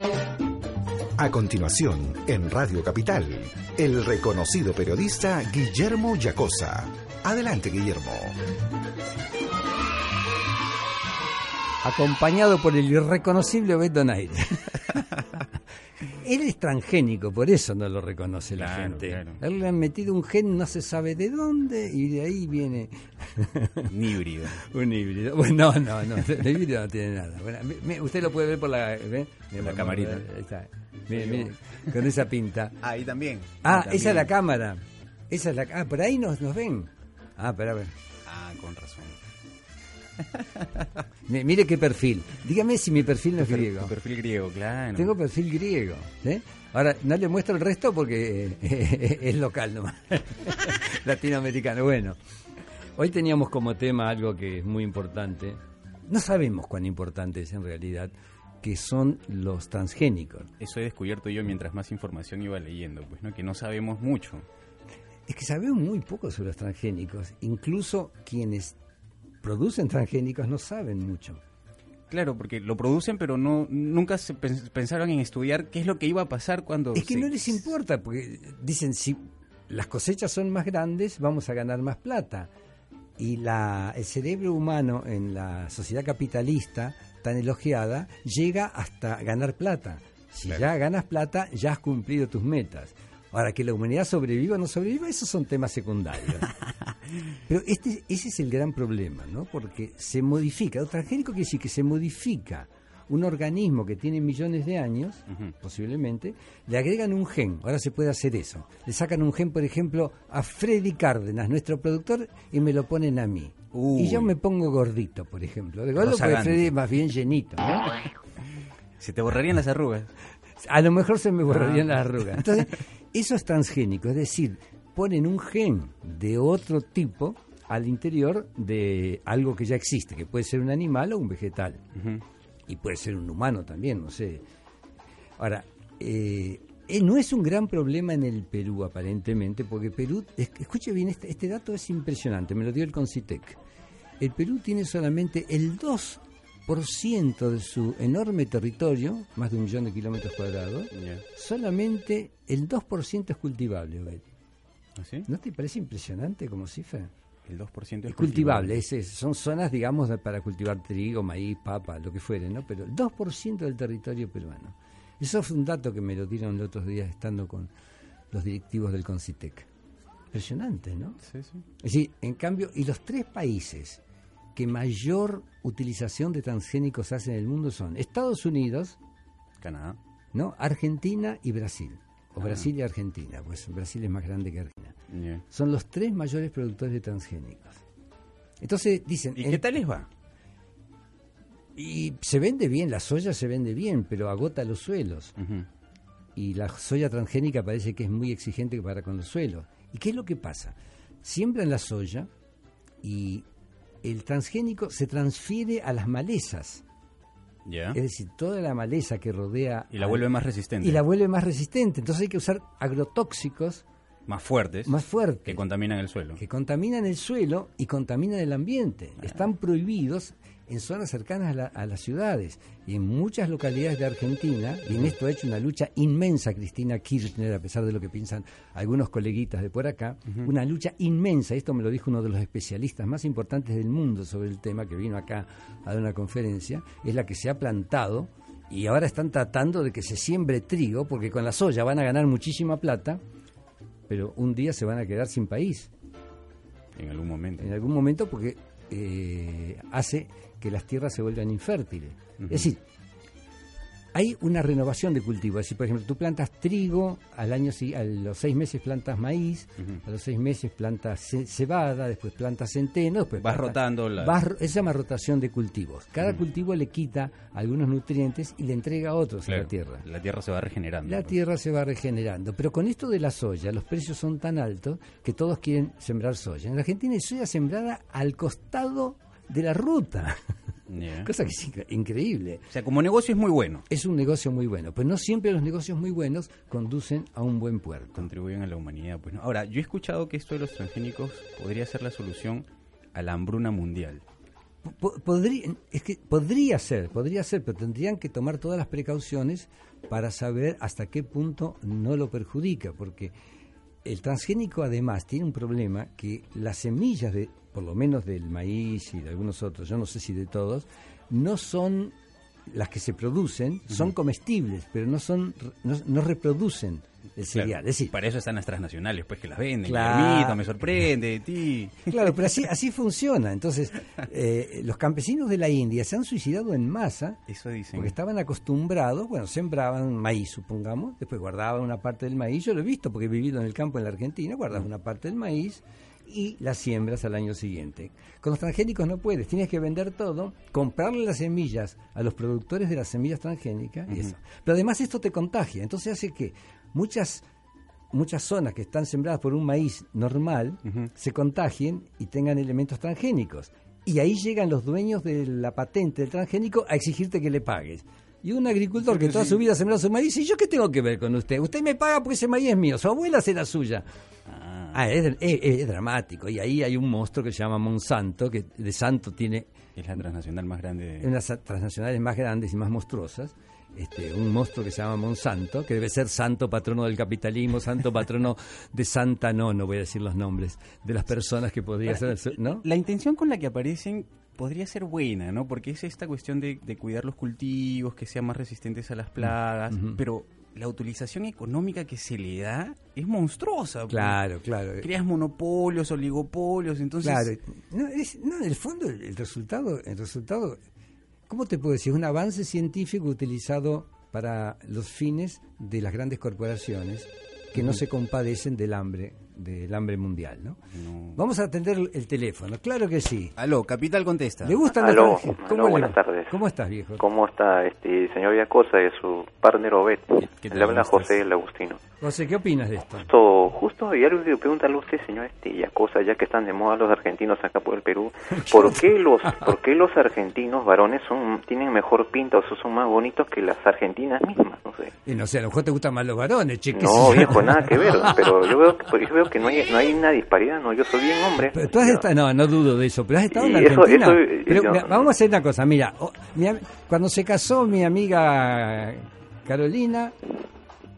A continuación, en Radio Capital, el reconocido periodista Guillermo Yacosa. Adelante, Guillermo. Acompañado por el irreconocible Beto Nair. Él es transgénico, por eso no lo reconoce la gente. Él le han metido un gen, no se sabe de dónde, y de ahí viene. un híbrido. un híbrido. Bueno, no, no, no, el híbrido no tiene nada. usted lo puede ver por la, la camarita. Ahí está. Mire, mire, con esa pinta. Ahí también. Ah, esa es la cámara. Esa es la Ah, por ahí nos, nos ven. Ah, espera, a ver. Ah, con razón. Mire qué perfil. Dígame si mi perfil no es griego. perfil griego, claro. Tengo perfil griego. Ahora, no le muestro el resto porque eh, es local nomás. Latinoamericano. Bueno, hoy teníamos como tema algo que es muy importante. No sabemos cuán importante es en realidad, que son los transgénicos. Eso he descubierto yo mientras más información iba leyendo, pues, ¿no? Que no sabemos mucho. Es que sabemos muy poco sobre los transgénicos. Incluso quienes producen transgénicos no saben mucho. Claro, porque lo producen, pero no nunca se pensaron en estudiar qué es lo que iba a pasar cuando... Es que no les importa, porque dicen, si las cosechas son más grandes, vamos a ganar más plata. Y la, el cerebro humano en la sociedad capitalista, tan elogiada, llega hasta ganar plata. Si ya ganas plata, ya has cumplido tus metas. Ahora, que la humanidad sobreviva o no sobreviva, esos son temas secundarios. Pero este, ese es el gran problema, ¿no? Porque se modifica. El transgénico quiere decir que se modifica un organismo que tiene millones de años, posiblemente, le agregan un gen. Ahora se puede hacer eso. Le sacan un gen, por ejemplo, a Freddy Cárdenas, nuestro productor, y me lo ponen a mí. Y yo me pongo gordito, por ejemplo. De gordo porque Freddy es más bien llenito, ¿no? Se te borrarían las arrugas. A lo mejor se me borrarían ah. las arrugas. Entonces, eso es transgénico, es decir, ponen un gen de otro tipo al interior de algo que ya existe, que puede ser un animal o un vegetal. Y puede ser un humano también, no sé. Ahora, eh, eh, no es un gran problema en el Perú, aparentemente, porque Perú, escuche bien, este, este dato es impresionante, me lo dio el Concitec. El Perú tiene solamente el 2 ciento de su enorme territorio, más de un millón de kilómetros cuadrados, solamente el 2% es cultivable, ¿Ah, ¿No te parece impresionante como cifra? El 2% es, cultivable. son zonas, digamos, para cultivar trigo, maíz, papa, lo que fuere, ¿no? Pero el 2% del territorio peruano. Eso fue un dato que me lo dieron los otros días estando con los directivos del Concitec. Impresionante, ¿no? Sí, sí. Es decir, en cambio, y los tres países que mayor utilización de transgénicos hace en el mundo son Estados Unidos, Canadá, ¿no? Argentina y Brasil. O ah. Brasil y Argentina, pues Brasil es más grande que Argentina. Son los tres mayores productores de transgénicos. Entonces dicen... ¿Y qué tal les va? Y se vende bien, la soya se vende bien, pero agota los suelos. Y la soya transgénica parece que es muy exigente para con los suelos. ¿Y qué es lo que pasa? Siembran la soya y el transgénico se transfiere a las malezas. Es decir, toda la maleza que rodea... Y la vuelve más resistente. Y la vuelve más resistente. Entonces hay que usar agrotóxicos más fuertes, más fuertes que contaminan el suelo. Que contaminan el suelo y contaminan el ambiente. Ah. Están prohibidos en zonas cercanas a, las ciudades y en muchas localidades de Argentina, y en esto ha hecho una lucha inmensa Cristina Kirchner, a pesar de lo que piensan algunos coleguitas de por acá, una lucha inmensa, esto me lo dijo uno de los especialistas más importantes del mundo sobre el tema, que vino acá a dar una conferencia, es la que se ha plantado y ahora están tratando de que se siembre trigo, porque con la soya van a ganar muchísima plata, pero un día se van a quedar sin país. En algún momento. En algún momento porque eh, hace que las tierras se vuelvan infértiles. Es decir, hay una renovación de cultivo. Es decir, por ejemplo, tú plantas trigo, al año a los seis meses plantas maíz, a los seis meses plantas ce- cebada, después plantas centeno, después Vas plantas- rotando la- vas se llama rotación de cultivos. Cada cultivo le quita algunos nutrientes y le entrega otros a la tierra. La tierra se va regenerando. La tierra se va regenerando. Pero con esto de la soya, los precios son tan altos que todos quieren sembrar soya. En la Argentina hay soya sembrada al costado de la ruta. Cosa que es incre- increíble. O sea, como negocio es muy bueno. Es un negocio muy bueno, pero no siempre los negocios muy buenos conducen a un buen puerto. Contribuyen a la humanidad. Pues, ¿no? Ahora, yo he escuchado que esto de los transgénicos podría ser la solución a la hambruna mundial. Po- podría, es que podría ser, podría ser, pero tendrían que tomar todas las precauciones para saber hasta qué punto no lo perjudica, porque el transgénico además tiene un problema que las semillas de, por lo menos del maíz y de algunos otros, yo no sé si de todos, no son las que se producen, son comestibles, pero no son, no, no reproducen el cereal. Claro, Es decir, para eso están las transnacionales, pues que las venden. Claro. Me sorprende de ti. Claro, pero así, así funciona. Entonces, eh, los campesinos de la India se han suicidado en masa Eso dicen. porque estaban acostumbrados, bueno, sembraban maíz, supongamos, después guardaban una parte del maíz, yo lo he visto porque he vivido en el campo en la Argentina, guardas una parte del maíz y la siembras al año siguiente. Con los transgénicos no puedes, tienes que vender todo, comprarle las semillas a los productores de las semillas transgénicas y eso. Pero además esto te contagia, entonces hace que muchas muchas zonas que están sembradas por un maíz normal se contagien y tengan elementos transgénicos. Y ahí llegan los dueños de la patente del transgénico a exigirte que le pagues. Y un agricultor que toda su vida ha sembrado su maíz, ¿y yo qué tengo que ver con usted? Usted me paga porque ese maíz es mío, su abuela será suya. Ah, Ah, es, es- es dramático. Y ahí hay un monstruo que se llama Monsanto, que de santo tiene es la transnacional más grande. de- unas transnacionales más grandes y más monstruosas. Este, un monstruo que se llama Monsanto, que debe ser santo patrono del capitalismo, santo patrono de Santa, no, no voy a decir los nombres, de las personas que podría ser, ¿no? La intención con la que aparecen podría ser buena, ¿no? Porque es esta cuestión de, de cuidar los cultivos, que sean más resistentes a las plagas, pero la utilización económica que se le da es monstruosa. pues. Claro, claro. Creas monopolios, oligopolios, entonces... Claro, no, es, no, en el fondo el, el resultado, el resultado, ¿cómo te puedo decir? Es un avance científico utilizado para los fines de las grandes corporaciones que no se compadecen del hambre, del hambre mundial, ¿no? No. Vamos a atender el teléfono, claro que sí. Aló, Capital contesta. ¿Le gustan los Aló, transgénicos? aló, buenas tardes. ¿Cómo estás, viejo? ¿Cómo está este señor Villacosa y su partner Obed? ¿Qué tal, Le habla cómo? José el Agustino. José, ¿qué opinas de esto? Justo, justo, y algo que preguntarle a usted, señor este Villacosa, ya que están de moda los argentinos acá por el Perú, ¿por qué los, por qué los argentinos varones son, tienen mejor pinta o son más bonitos que las argentinas mismas? No sé. Y no sé, a lo mejor te gustan más los varones, che. qué No, viejo, nada que ver, pero yo veo, que- yo veo que no hay, no hay una disparidad, no, yo soy bien hombre. Pero tú has estado, no, no dudo de eso, pero has estado en eso- Argentina. eso, eh, Pero yo- mira, vamos a hacer una cosa, mira, o- mi am- cuando se casó mi amiga Carolina,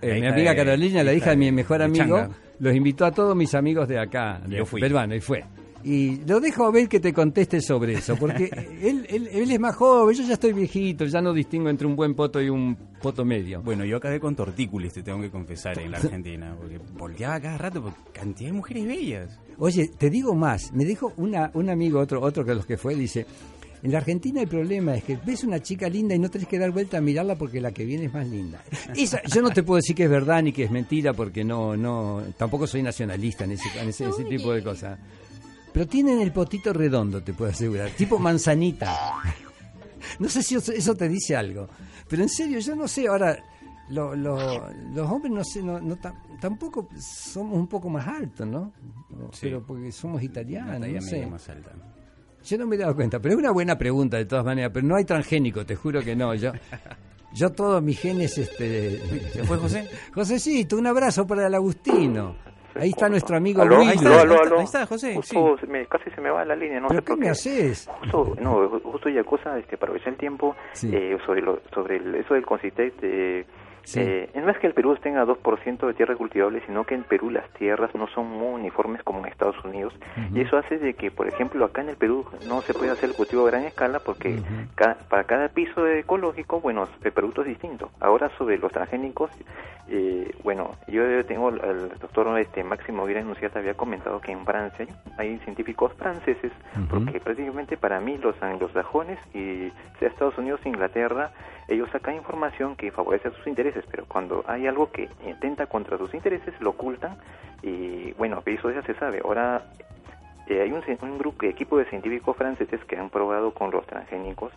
eh, La mi hija amiga de- Carolina, la hija de mi mejor amigo, los invitó a todos mis amigos de acá, de Yo fui. peruano, y fue. Y lo dejo a ver que te conteste sobre eso, porque él, él, él es más joven, yo ya estoy viejito, ya no distingo entre un buen poto y un poto medio. Bueno, yo acabé con tortícolis, te tengo que confesar, en la Argentina, porque volteaba cada rato por cantidad de mujeres bellas. Oye, te digo más, me dijo una, un amigo, otro, otro que los que fue, dice, en la Argentina el problema es que ves una chica linda y no tenés que dar vuelta a mirarla porque la que viene es más linda. Esa, yo no te puedo decir que es verdad ni que es mentira porque no, no, tampoco soy nacionalista en ese, en ese, ese tipo de cosas. Pero tienen el potito redondo, te puedo asegurar, tipo manzanita. No sé si eso, te dice algo, pero en serio, yo no sé, ahora, lo- lo- los hombres no sé, no, no tam- tampoco somos un poco más altos, ¿no? Sí. Pero porque somos italianos, no sé. media más alta. Yo no me he dado cuenta, pero es una buena pregunta de todas maneras, pero no hay transgénico, te juro que no. Yo, yo todos mis genes, este... ¿Se fue José? Josecito, un abrazo para el Agustino. Ahí está nuestro amigo ¿Aló? Willy. Ahí está, Aló, aló, ahí está, José, Justo se me- casi se me va la línea, no ¿Pero sé qué por me qué. haces? Justo, no, justo ya cosa, este, para aprovechar el tiempo, Sí. eh, sobre lo, sobre el- eso del Concitec de, Eh, no es que el Perú tenga 2% de tierra cultivable, sino que en Perú las tierras no son muy uniformes como en Estados Unidos. Y eso hace de que, por ejemplo, acá en el Perú no se puede hacer el cultivo a gran escala porque para cada piso ecológico, bueno, el producto es distinto. Ahora sobre los transgénicos, eh, bueno, yo tengo el doctor este, Máximo Guira Enunciata había comentado que en Francia hay científicos franceses, porque prácticamente para mí los anglosajones y sea Estados Unidos, Inglaterra, ellos sacan información que favorece a sus intereses, pero cuando hay algo que intenta contra sus intereses, lo ocultan y bueno, eso ya se sabe. Ahora eh, hay un, un, grupo, equipo de científicos franceses que han probado con los transgénicos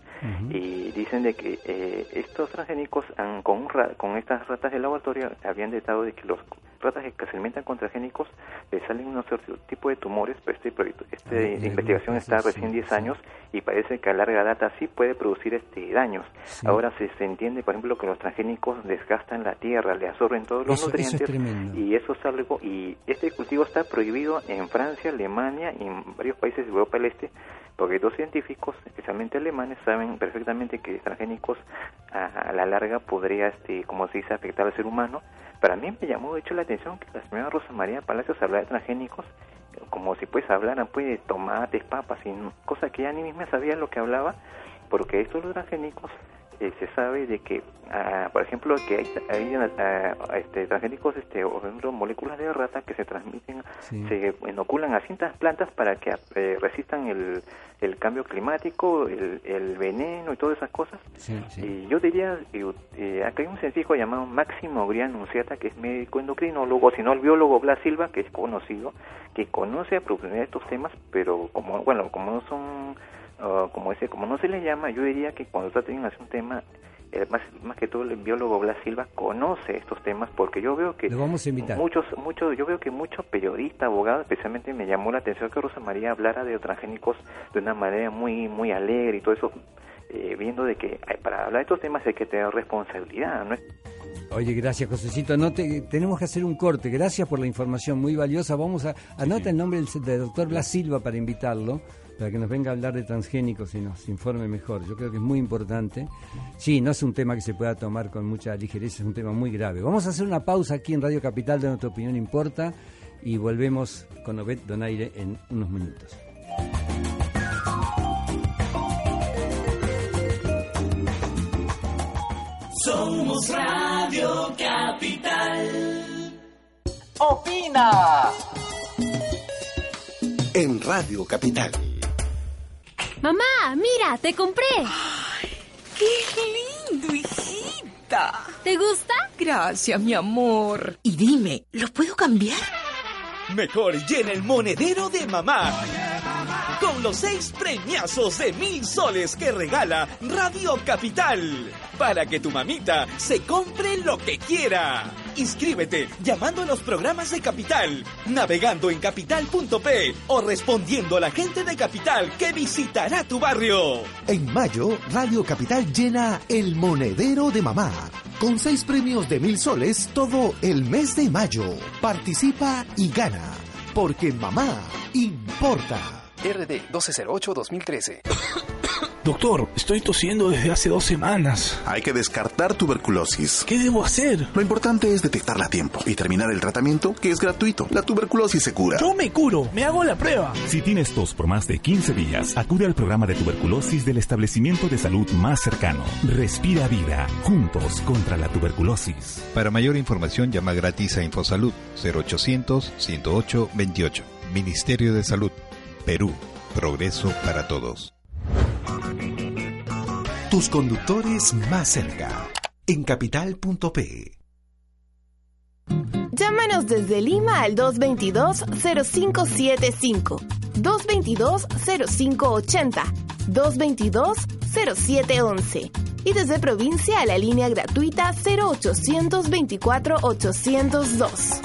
y dicen de que eh, estos transgénicos han, con, con estas ratas de laboratorio habían detectado de que los ratas que se alimentan con transgénicos le salen unos tipo de tumores, pero este proyecto, esta investigación está recién 10 años y parece que a larga data sí puede producir este daños. Ahora se, se, entiende, por ejemplo, que los transgénicos desgastan la tierra, le absorben todos los nutrientes y eso es algo y este cultivo está prohibido en Francia, Alemania y en varios países de Europa del Este porque dos científicos, especialmente alemanes, saben perfectamente que transgénicos a, la larga podría, este, como se dice, afectar al ser humano. Para mí me llamó de hecho la atención que la señora Rosa María Palacios hablara de transgénicos como si pues hablaran pues de tomates, papas, y cosa que ya ni misma sabía lo que hablaba, porque estos los transgénicos eh, se sabe de que, ah, por ejemplo, que hay, hay ah, este, transgénicos, este, o ejemplo, moléculas de rata que se transmiten, se inoculan a ciertas plantas para que eh, resistan el, el cambio climático, el, el, veneno y todas esas cosas. Y yo diría, eh, acá hay un científico llamado Máximo Grian Nunciata, que es médico endocrinólogo, sino el biólogo Blas Silva, que es conocido, que conoce a profundidad estos temas, pero como, bueno, como no son como ese, como no se le llama, yo diría que cuando está teniendo un tema, eh, más, más que todo el biólogo Blas Silva conoce estos temas porque yo veo que vamos a invitar. muchos, muchos, yo veo que muchos periodistas, abogados, especialmente me llamó la atención que Rosa María hablara de transgénicos de una manera muy, muy alegre y todo eso, eh, viendo de que para hablar de estos temas hay que tener responsabilidad, ¿no? Oye, gracias, Josecito. No tenemos que hacer un corte. Gracias por la información muy valiosa. Vamos a anota el nombre del, del doctor Blas Silva para invitarlo para que nos venga a hablar de transgénicos y nos informe mejor. Yo creo que es muy importante. Sí, no es un tema que se pueda tomar con mucha ligereza, es un tema muy grave. Vamos a hacer una pausa aquí en Radio Capital de Nuestra Opinión Importa y volvemos con Obed Donaire en unos minutos. Somos Radio Capital. Opina. En Radio Capital. Mamá, mira, te compré. ¡Ay, qué lindo, hijita! ¿Te gusta? Gracias, mi amor. Y dime, ¿lo puedo cambiar? Mejor llena el monedero de mamá. Con los seis premiazos de mil soles que regala Radio Capital. Para que tu mamita se compre lo que quiera. Inscríbete llamando a los programas de Capital, navegando en capital.p o respondiendo a la gente de Capital que visitará tu barrio. En mayo, Radio Capital llena el monedero de mamá. Con seis premios de mil soles todo el mes de mayo. Participa y gana. Porque mamá importa. RD 1208-2013. Doctor, estoy tosiendo desde hace dos semanas. Hay que descartar tuberculosis. ¿Qué debo hacer? Lo importante es detectarla a tiempo y terminar el tratamiento, que es gratuito. La tuberculosis se cura. Yo me curo, me hago la prueba. Si tienes tos por más de 15 días, acude al programa de tuberculosis del establecimiento de salud más cercano. Respira vida, juntos contra la tuberculosis. Para mayor información, llama gratis a Infosalud 0800 108 28. Ministerio de Salud. Perú. Progreso para todos. Tus conductores más cerca. En capital.p. Llámanos desde Lima al 222-0575, 222-0580, 222-0711 y desde provincia a la línea gratuita 0824 802.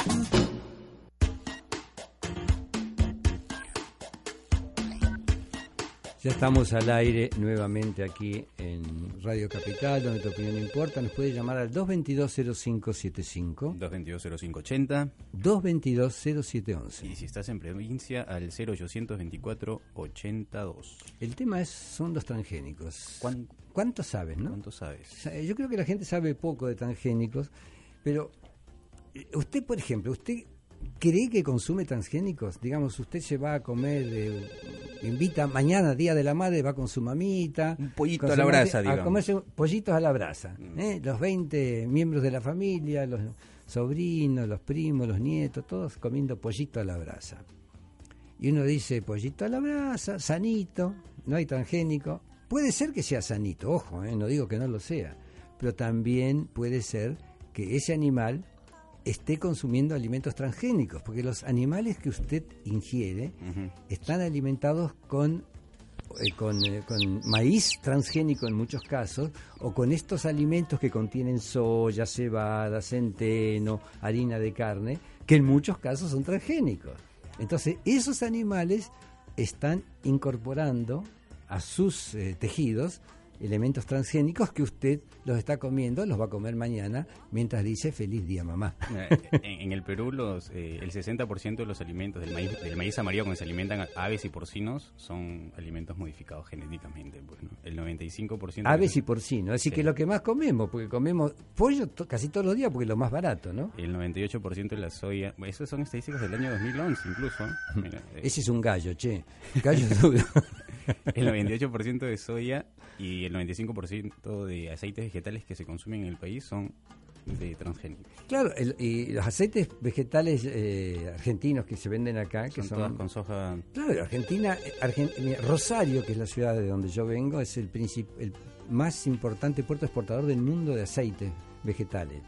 Ya estamos al aire nuevamente aquí en Radio Capital, donde tu opinión importa. Nos puede llamar al 222-0575. 222-0580. 222-0711. Y si estás en provincia, al 0824-82. El tema es, son los transgénicos. ¿Cuán- ¿Cuánto sabes, no? ¿Cuánto sabes? Sa- Yo creo que la gente sabe poco de transgénicos, pero eh, usted, por ejemplo, ¿usted cree que consume transgénicos? Digamos, usted se va a comer, eh, invita mañana, Día de la Madre, va con su mamita. Un pollito a la brasa, A digamos. comerse pollitos a la brasa. Los 20 miembros de la familia, los sobrinos, los primos, los nietos, todos comiendo pollito a la brasa. Y uno dice, pollito a la brasa, sanito, no hay transgénico. Puede ser que sea sanito, ojo, ¿eh? no digo que no lo sea, pero también puede ser que ese animal esté consumiendo alimentos transgénicos, porque los animales que usted ingiere están alimentados con, eh, con, eh, con maíz transgénico en muchos casos, o con estos alimentos que contienen soya, cebada, centeno, harina de carne, que en muchos casos son transgénicos. Entonces, esos animales están incorporando a sus eh, tejidos elementos transgénicos que usted los está comiendo, los va a comer mañana, mientras dice feliz día mamá. Eh, en, en el Perú, los, eh, el 60% de los alimentos del maíz, del maíz amarillo con que se alimentan aves y porcinos son alimentos modificados genéticamente. pues, ¿no? El 95% de Aves y porcino, es decir, Sí. que lo que más comemos, porque comemos pollo to- casi todos los días porque es lo más barato, ¿no? El 98% de la soya, esas son estadísticas del año 2011 incluso. ¿eh? Mira, eh, Ese es un gallo, che. Gallo duro. el 98% de soya y el 95% de aceites vegetales que se consumen en el país son de transgénicos. Claro, el- y los aceites vegetales eh, argentinos que se venden acá, que Son son... todas con soja. Claro, Argentina, Argen- Rosario, que es la ciudad de donde yo vengo, es el, princip- el más importante puerto exportador del mundo de aceites vegetales.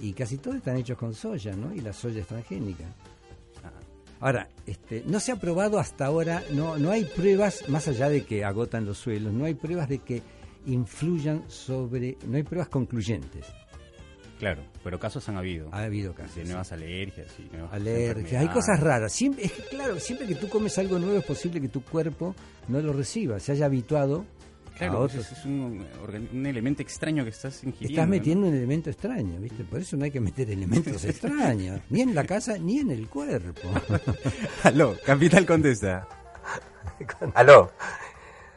Y casi todos están hechos con soya, ¿no? Y la soya es transgénica. Ah, Ahora, este, no se ha probado hasta ahora, no, no hay pruebas, más allá de que agotan los suelos, no hay pruebas de que influyan sobre, no hay pruebas concluyentes. Claro, pero casos han habido. Ha habido casos. De sí. nuevas alergias y nuevas Alergias, hay cosas raras. Siempre, es que, claro, siempre que tú comes algo nuevo es posible que tu cuerpo no lo reciba, se haya habituado Claro, otros. es, es un, elemento extraño que estás ingiriendo. Estás ¿no? metiendo un elemento extraño, ¿viste? Por eso no hay que meter elementos extraños, ni en la casa ni en el cuerpo. Aló, Capital contesta. Aló.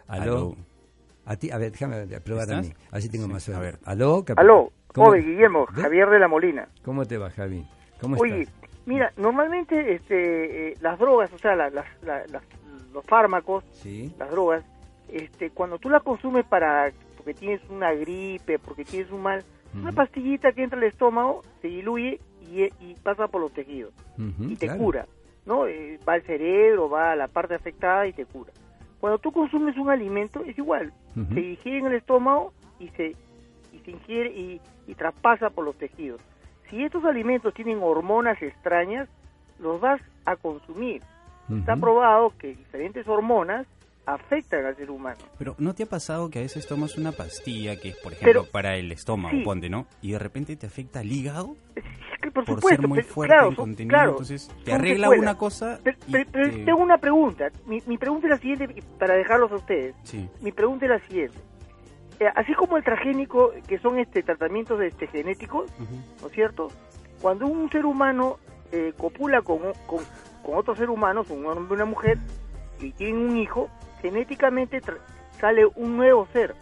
Aló. A ti, a ver, déjame probar a mí. Así tengo Sí, más suerte. a ver. Aló, Capi- Aló, ¿Cómo- Oye, Guillermo, ¿Ve? Javier de la Molina. ¿Cómo te va, Javi? ¿Cómo Oye, estás? mira, normalmente este, eh, las drogas, o sea, la- los fármacos, Sí. las drogas, este, cuando tú las consumes para porque tienes una gripe, porque tienes un mal, una pastillita que entra al estómago, se diluye y, y pasa por los tejidos y te claro. cura, ¿no? Eh, va al cerebro, va a la parte afectada y te cura. Cuando tú consumes un alimento es igual, se digiere en el estómago y se y se ingiere y, y traspasa por los tejidos. Si estos alimentos tienen hormonas extrañas, los vas a consumir. Está probado que diferentes hormonas afectan al ser humano. Pero ¿no te ha pasado que a veces tomas una pastilla que es, por ejemplo, Pero- para el estómago, sí. ponte, ¿no? Y de repente te afecta al hígado que por, por supuesto, ser muy pero- fuerte claro, contenido, claro, entonces te arregla secuelas. una cosa Pero, y pero- pero te- tengo una pregunta. Mi, mi pregunta es la siguiente, para dejarlos a ustedes. Sí. Mi pregunta es la siguiente. Eh, así como el transgénico, que son este tratamientos este, genéticos, ¿no es cierto? Cuando un ser humano eh, copula con, con, con otro ser humano, con un hombre y una mujer, y tienen un hijo, genéticamente sale un nuevo ser,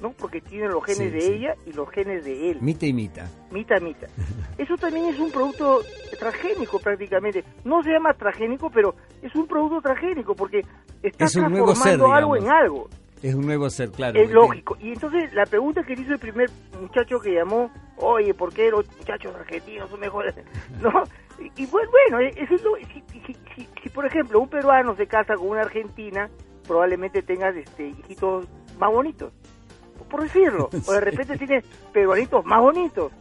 ¿no? Porque tienen los genes Sí, de sí. ella y los genes de él. Mita y mita. Mita, mita. Eso también es un producto transgénico prácticamente. No se llama transgénico, pero es un producto transgénico porque está Es transformando ser, algo en algo. Es un nuevo ser, claro. es lógico. Y entonces la pregunta que le hizo el primer muchacho que llamó, oye, ¿por qué los muchachos argentinos son mejores? ¿No? Y, y bueno, bueno, eso es lo, si, si- si- si, por ejemplo un peruano se casa con una argentina, probablemente tengas este, hijitos más bonitos, por decirlo. O de repente tienes peruanitos más bonitos.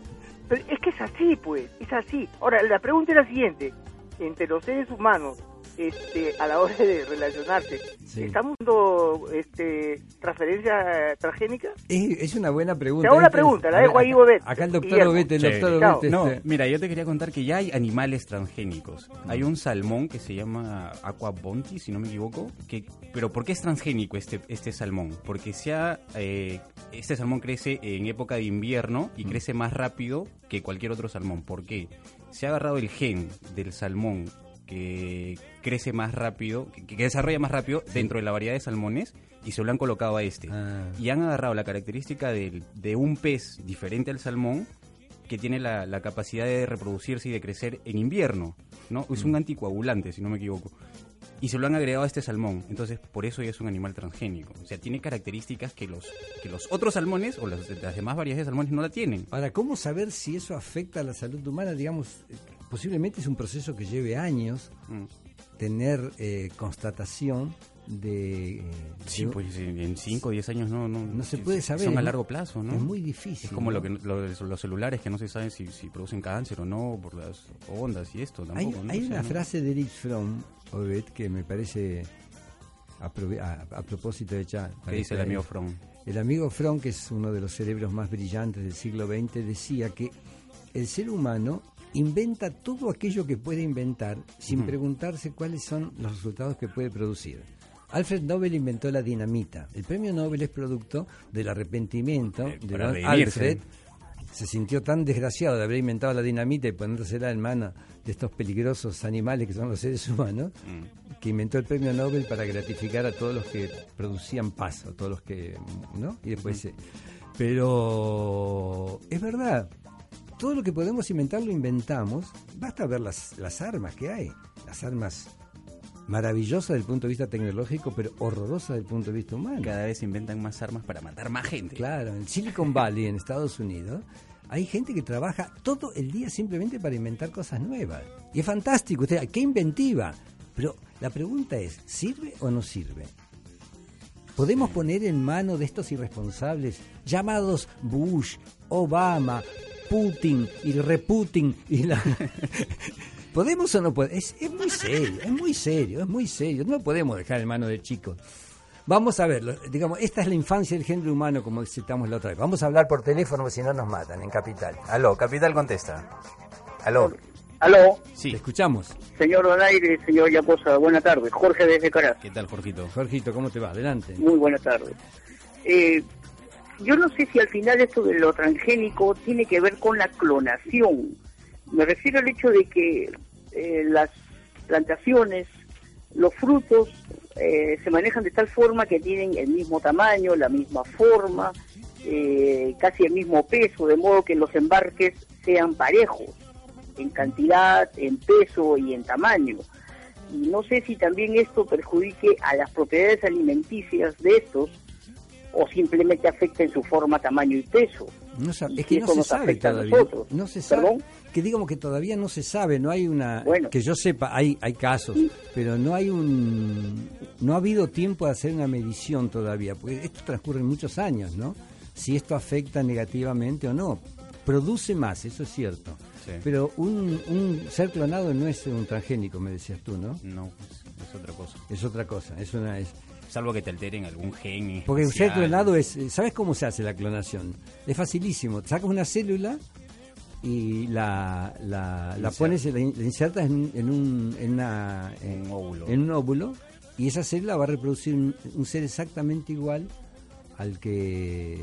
Pero es que es así, pues, es así. Ahora, la pregunta es la siguiente. Entre los seres humanos, este, a la hora de relacionarse. ¿Estamos dando este, transferencia transgénica? Es, es una buena pregunta. Te hago una pregunta, la dejo ahí, Bobet. Acá el doctor Bobet, el doctor Bobet, No, este- mira, yo te quería contar que ya hay animales transgénicos. Hay un salmón que se llama Aqua Bounty, si no me equivoco. Que, pero ¿por qué es transgénico este, este salmón? Porque se ha, eh, este salmón crece en época de invierno y crece más rápido que cualquier otro salmón. ¿Por qué? Se ha agarrado el gen del salmón que crece más rápido, que, que desarrolla más rápido dentro de la variedad de salmones y se lo han colocado a este. Y han agarrado la característica del- de un pez diferente al salmón que tiene la, la capacidad de reproducirse y de crecer en invierno, ¿no? Es un anticoagulante, si no me equivoco. Y se lo han agregado a este salmón, entonces por eso ya es un animal transgénico. O sea, tiene características que los, que los otros salmones o las, las demás variedades de salmones no la tienen. Ahora, ¿cómo saber si eso afecta a la salud humana? Digamos, posiblemente es un proceso que lleve años tener eh, constatación de... eh, Sí, de- pues en- en 5 o 10 años no, no, No se puede saber, Son a ¿no? largo plazo, ¿no? Es muy difícil, Es como ¿no? lo que, lo de los celulares que no se saben si, si producen cáncer o no por las ondas y esto Hay, tampoco. ¿no? hay O sea, una no- frase de Eric Fromm, Obed, que me parece a, prove- a- a propósito hecha... ¿Qué dice el amigo Fromm? El amigo Fromm, que es uno de los cerebros más brillantes del siglo XX, decía que el ser humano inventa todo aquello que puede inventar sin preguntarse cuáles son los resultados que puede producir. Alfred Nobel inventó la dinamita. El premio Nobel es producto del arrepentimiento de Eh, redimirse. Alfred. Se sintió tan desgraciado de haber inventado la dinamita y ponérsela en mano de estos peligrosos animales que son los seres humanos, Mm. que inventó el premio Nobel para gratificar a todos los que producían paz, a todos los que, ¿no? Y después, eh, pero es verdad, todo lo que podemos inventar lo inventamos, basta ver las, las armas que hay, las armas maravillosas desde el punto de vista tecnológico, pero horrorosas desde el punto de vista humano. Cada vez inventan más armas para matar más gente. Claro, en Silicon Valley, en Estados Unidos, hay gente que trabaja todo el día simplemente para inventar cosas nuevas. Y es fantástico, usted, qué inventiva. Pero la pregunta es, ¿sirve o no sirve? ¿Podemos poner en mano de estos irresponsables llamados Bush, Obama, Putin y el reputin y la... ¿Podemos o no podemos? Es, es muy serio, es muy serio, es muy serio. No lo podemos dejar en manos de chicos. Vamos a verlo. Digamos, esta es la infancia del género humano, como citamos la otra vez. Vamos a hablar por teléfono, si no nos matan en Capital. Aló, Capital contesta. Aló. Aló. Sí. Te escuchamos. Señor Donaire, señor Yaposa, buenas tardes. Jorge desde Caraz. ¿Qué tal, Jorgito? Jorgito, ¿cómo te va? Adelante. Muy buenas tardes. Eh, yo no sé si al final esto de lo transgénico tiene que ver con la clonación. Me refiero al hecho de que eh, las plantaciones, los frutos, eh, se manejan de tal forma que tienen el mismo tamaño, la misma forma, eh, casi el mismo peso, de modo que los embarques sean parejos en cantidad, en peso y en tamaño. Y no sé si también esto perjudique a las propiedades alimenticias de estos o simplemente afecta en su forma, tamaño y peso. No sa- Y es que no se sabe todavía. No se sabe. ¿Perdón? Que digamos que todavía no se sabe, no hay una Bueno. que yo sepa, hay hay casos, pero no hay un no ha habido tiempo de hacer una medición todavía, porque esto transcurre en muchos años, ¿no? Si esto afecta negativamente o no. Produce más, eso es cierto. Sí. Pero un, un ser clonado no es un transgénico, me decías tú, ¿no? No, es, es otra cosa. Es otra cosa, es una es Salvo que te alteren algún gen. porque un ser especial. clonado es, ¿sabes cómo se hace la clonación? Es facilísimo, sacas una célula y la, la, la pones, la, in- la insertas en, en un, en, una, en, Un óvulo. en un óvulo y esa célula va a reproducir un, un ser exactamente igual al que...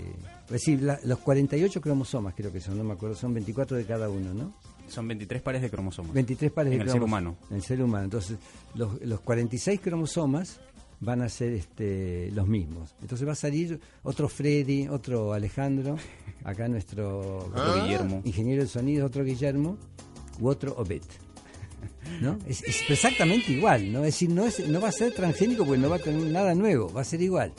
Es decir, la- los 48 cromosomas creo que son, no me acuerdo, son 24 de cada uno, ¿no? Son 23 pares de cromosomas. 23 pares en de el ser cromosomas. humano. En el ser humano. Entonces, los, los 46 cromosomas van a ser este, los mismos. Entonces va a salir otro Freddy, otro Alejandro, acá nuestro Otro Guillermo. ingeniero de sonido, otro Guillermo, u otro Obed. ¿No? Es, es exactamente igual, ¿no? Es decir, no, es, no va a ser transgénico porque no va a tener nada nuevo, va a ser igual.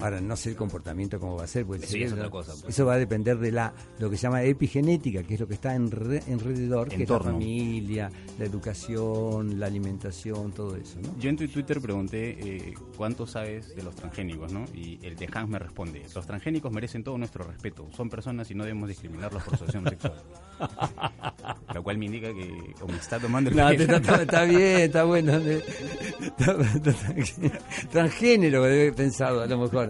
Ahora, no sé el comportamiento cómo va a ser, porque el Sí, es cerebro- otra cosa, pues. eso va a depender de la lo que se llama epigenética, que es lo que está en re- alrededor, que es la familia, la educación, la alimentación, todo eso, ¿no? Yo en tu Twitter pregunté eh, cuánto sabes de los transgénicos, ¿no? Y el de Hans me responde, los transgénicos merecen todo nuestro respeto, son personas y no debemos discriminarlos por su opción sexual. Lo cual me indica que o me está tomando el No, está, está bien, está bueno. Transgénero debe pensado, a lo mejor.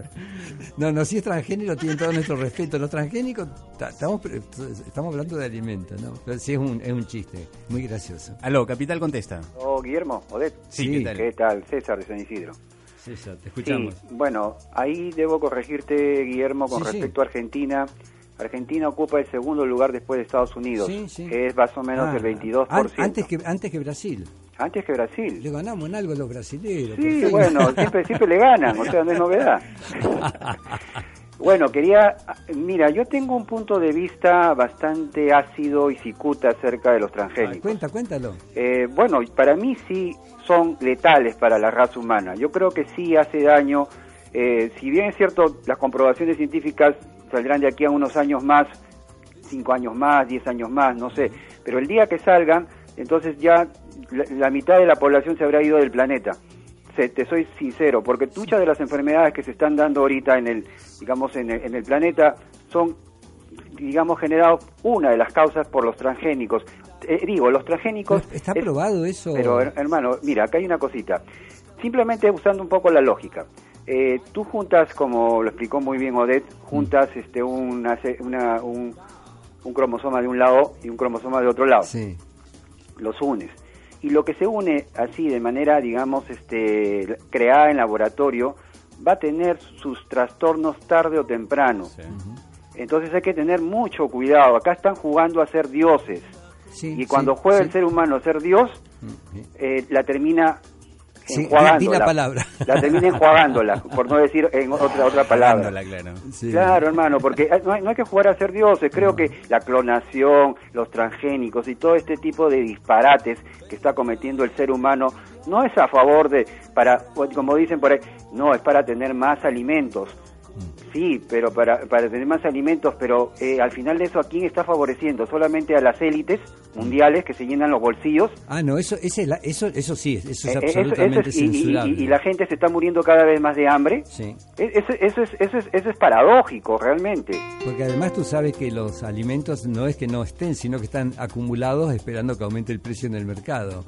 No, no, si es transgénero, tienen todo nuestro respeto. Los transgénicos, ta- estamos, estamos hablando de alimentos, ¿no? Pero sí es un, es un chiste, muy gracioso. Aló, Capital contesta. Oh, Guillermo, Odette. Sí, ¿qué tal? César de San Isidro. César, te escuchamos. Sí, bueno, ahí debo corregirte, Guillermo, con Sí, sí. respecto a Argentina. Argentina ocupa el segundo lugar después de Estados Unidos, Sí, sí. que es más o menos Ah, el 22%. an- Antes que, antes que Brasil. Antes que Brasil. Le ganamos en algo a los brasileños. Sí, bueno, siempre, siempre le ganan, o sea, no es novedad. Bueno, quería, mira, yo tengo un punto de vista bastante ácido y cicuta acerca de los transgénicos. Cuenta, cuéntalo. Eh, bueno, para mí sí son letales para la raza humana. Yo creo que sí hace daño. Eh, si bien es cierto, las comprobaciones científicas saldrán de aquí a unos años más, cinco años más, diez años más, no sé. Pero el día que salgan, entonces ya la, la mitad de la población se habrá ido del planeta. Se- te soy sincero, porque muchas de las enfermedades que se están dando ahorita en el, digamos, en el, en el planeta son, digamos, generados una de las causas por los transgénicos. Eh, digo, los transgénicos ¿Está es- probado eso? pero her- hermano, mira, acá hay una cosita. Simplemente usando un poco la lógica. Eh, tú juntas, como lo explicó muy bien Odette, juntas este una, una- un, un cromosoma de un lado y un cromosoma de otro lado. Sí. Los unes. Y lo que se une así de manera, digamos, este, creada en laboratorio, va a tener sus trastornos tarde o temprano. Entonces hay que tener mucho cuidado. Acá están jugando a ser dioses. Sí, y cuando sí, juega sí. el ser humano a ser Dios, eh, la termina Sí, di- la palabra. La termina enjuagándola, por no decir en otra otra palabra. claro. Claro, hermano, porque no hay, no hay que jugar a ser dioses. Creo que la clonación, los transgénicos y todo este tipo de disparates que está cometiendo el ser humano no es a favor de, para, como dicen por ahí, no, es para tener más alimentos. Sí, pero para, para tener más alimentos, pero eh, al final de eso, ¿a quién está favoreciendo? Solamente a las élites mundiales que se llenan los bolsillos. Ah, no, eso, ese es la- eso, eso sí, eso es Eh, absolutamente es- y- y- censurable. y, y la gente se está muriendo cada vez más de hambre. Sí. Eso, eso es, eso, es, eso es paradójico, realmente. Porque además tú sabes que los alimentos no es que no estén, sino que están acumulados esperando que aumente el precio en el mercado.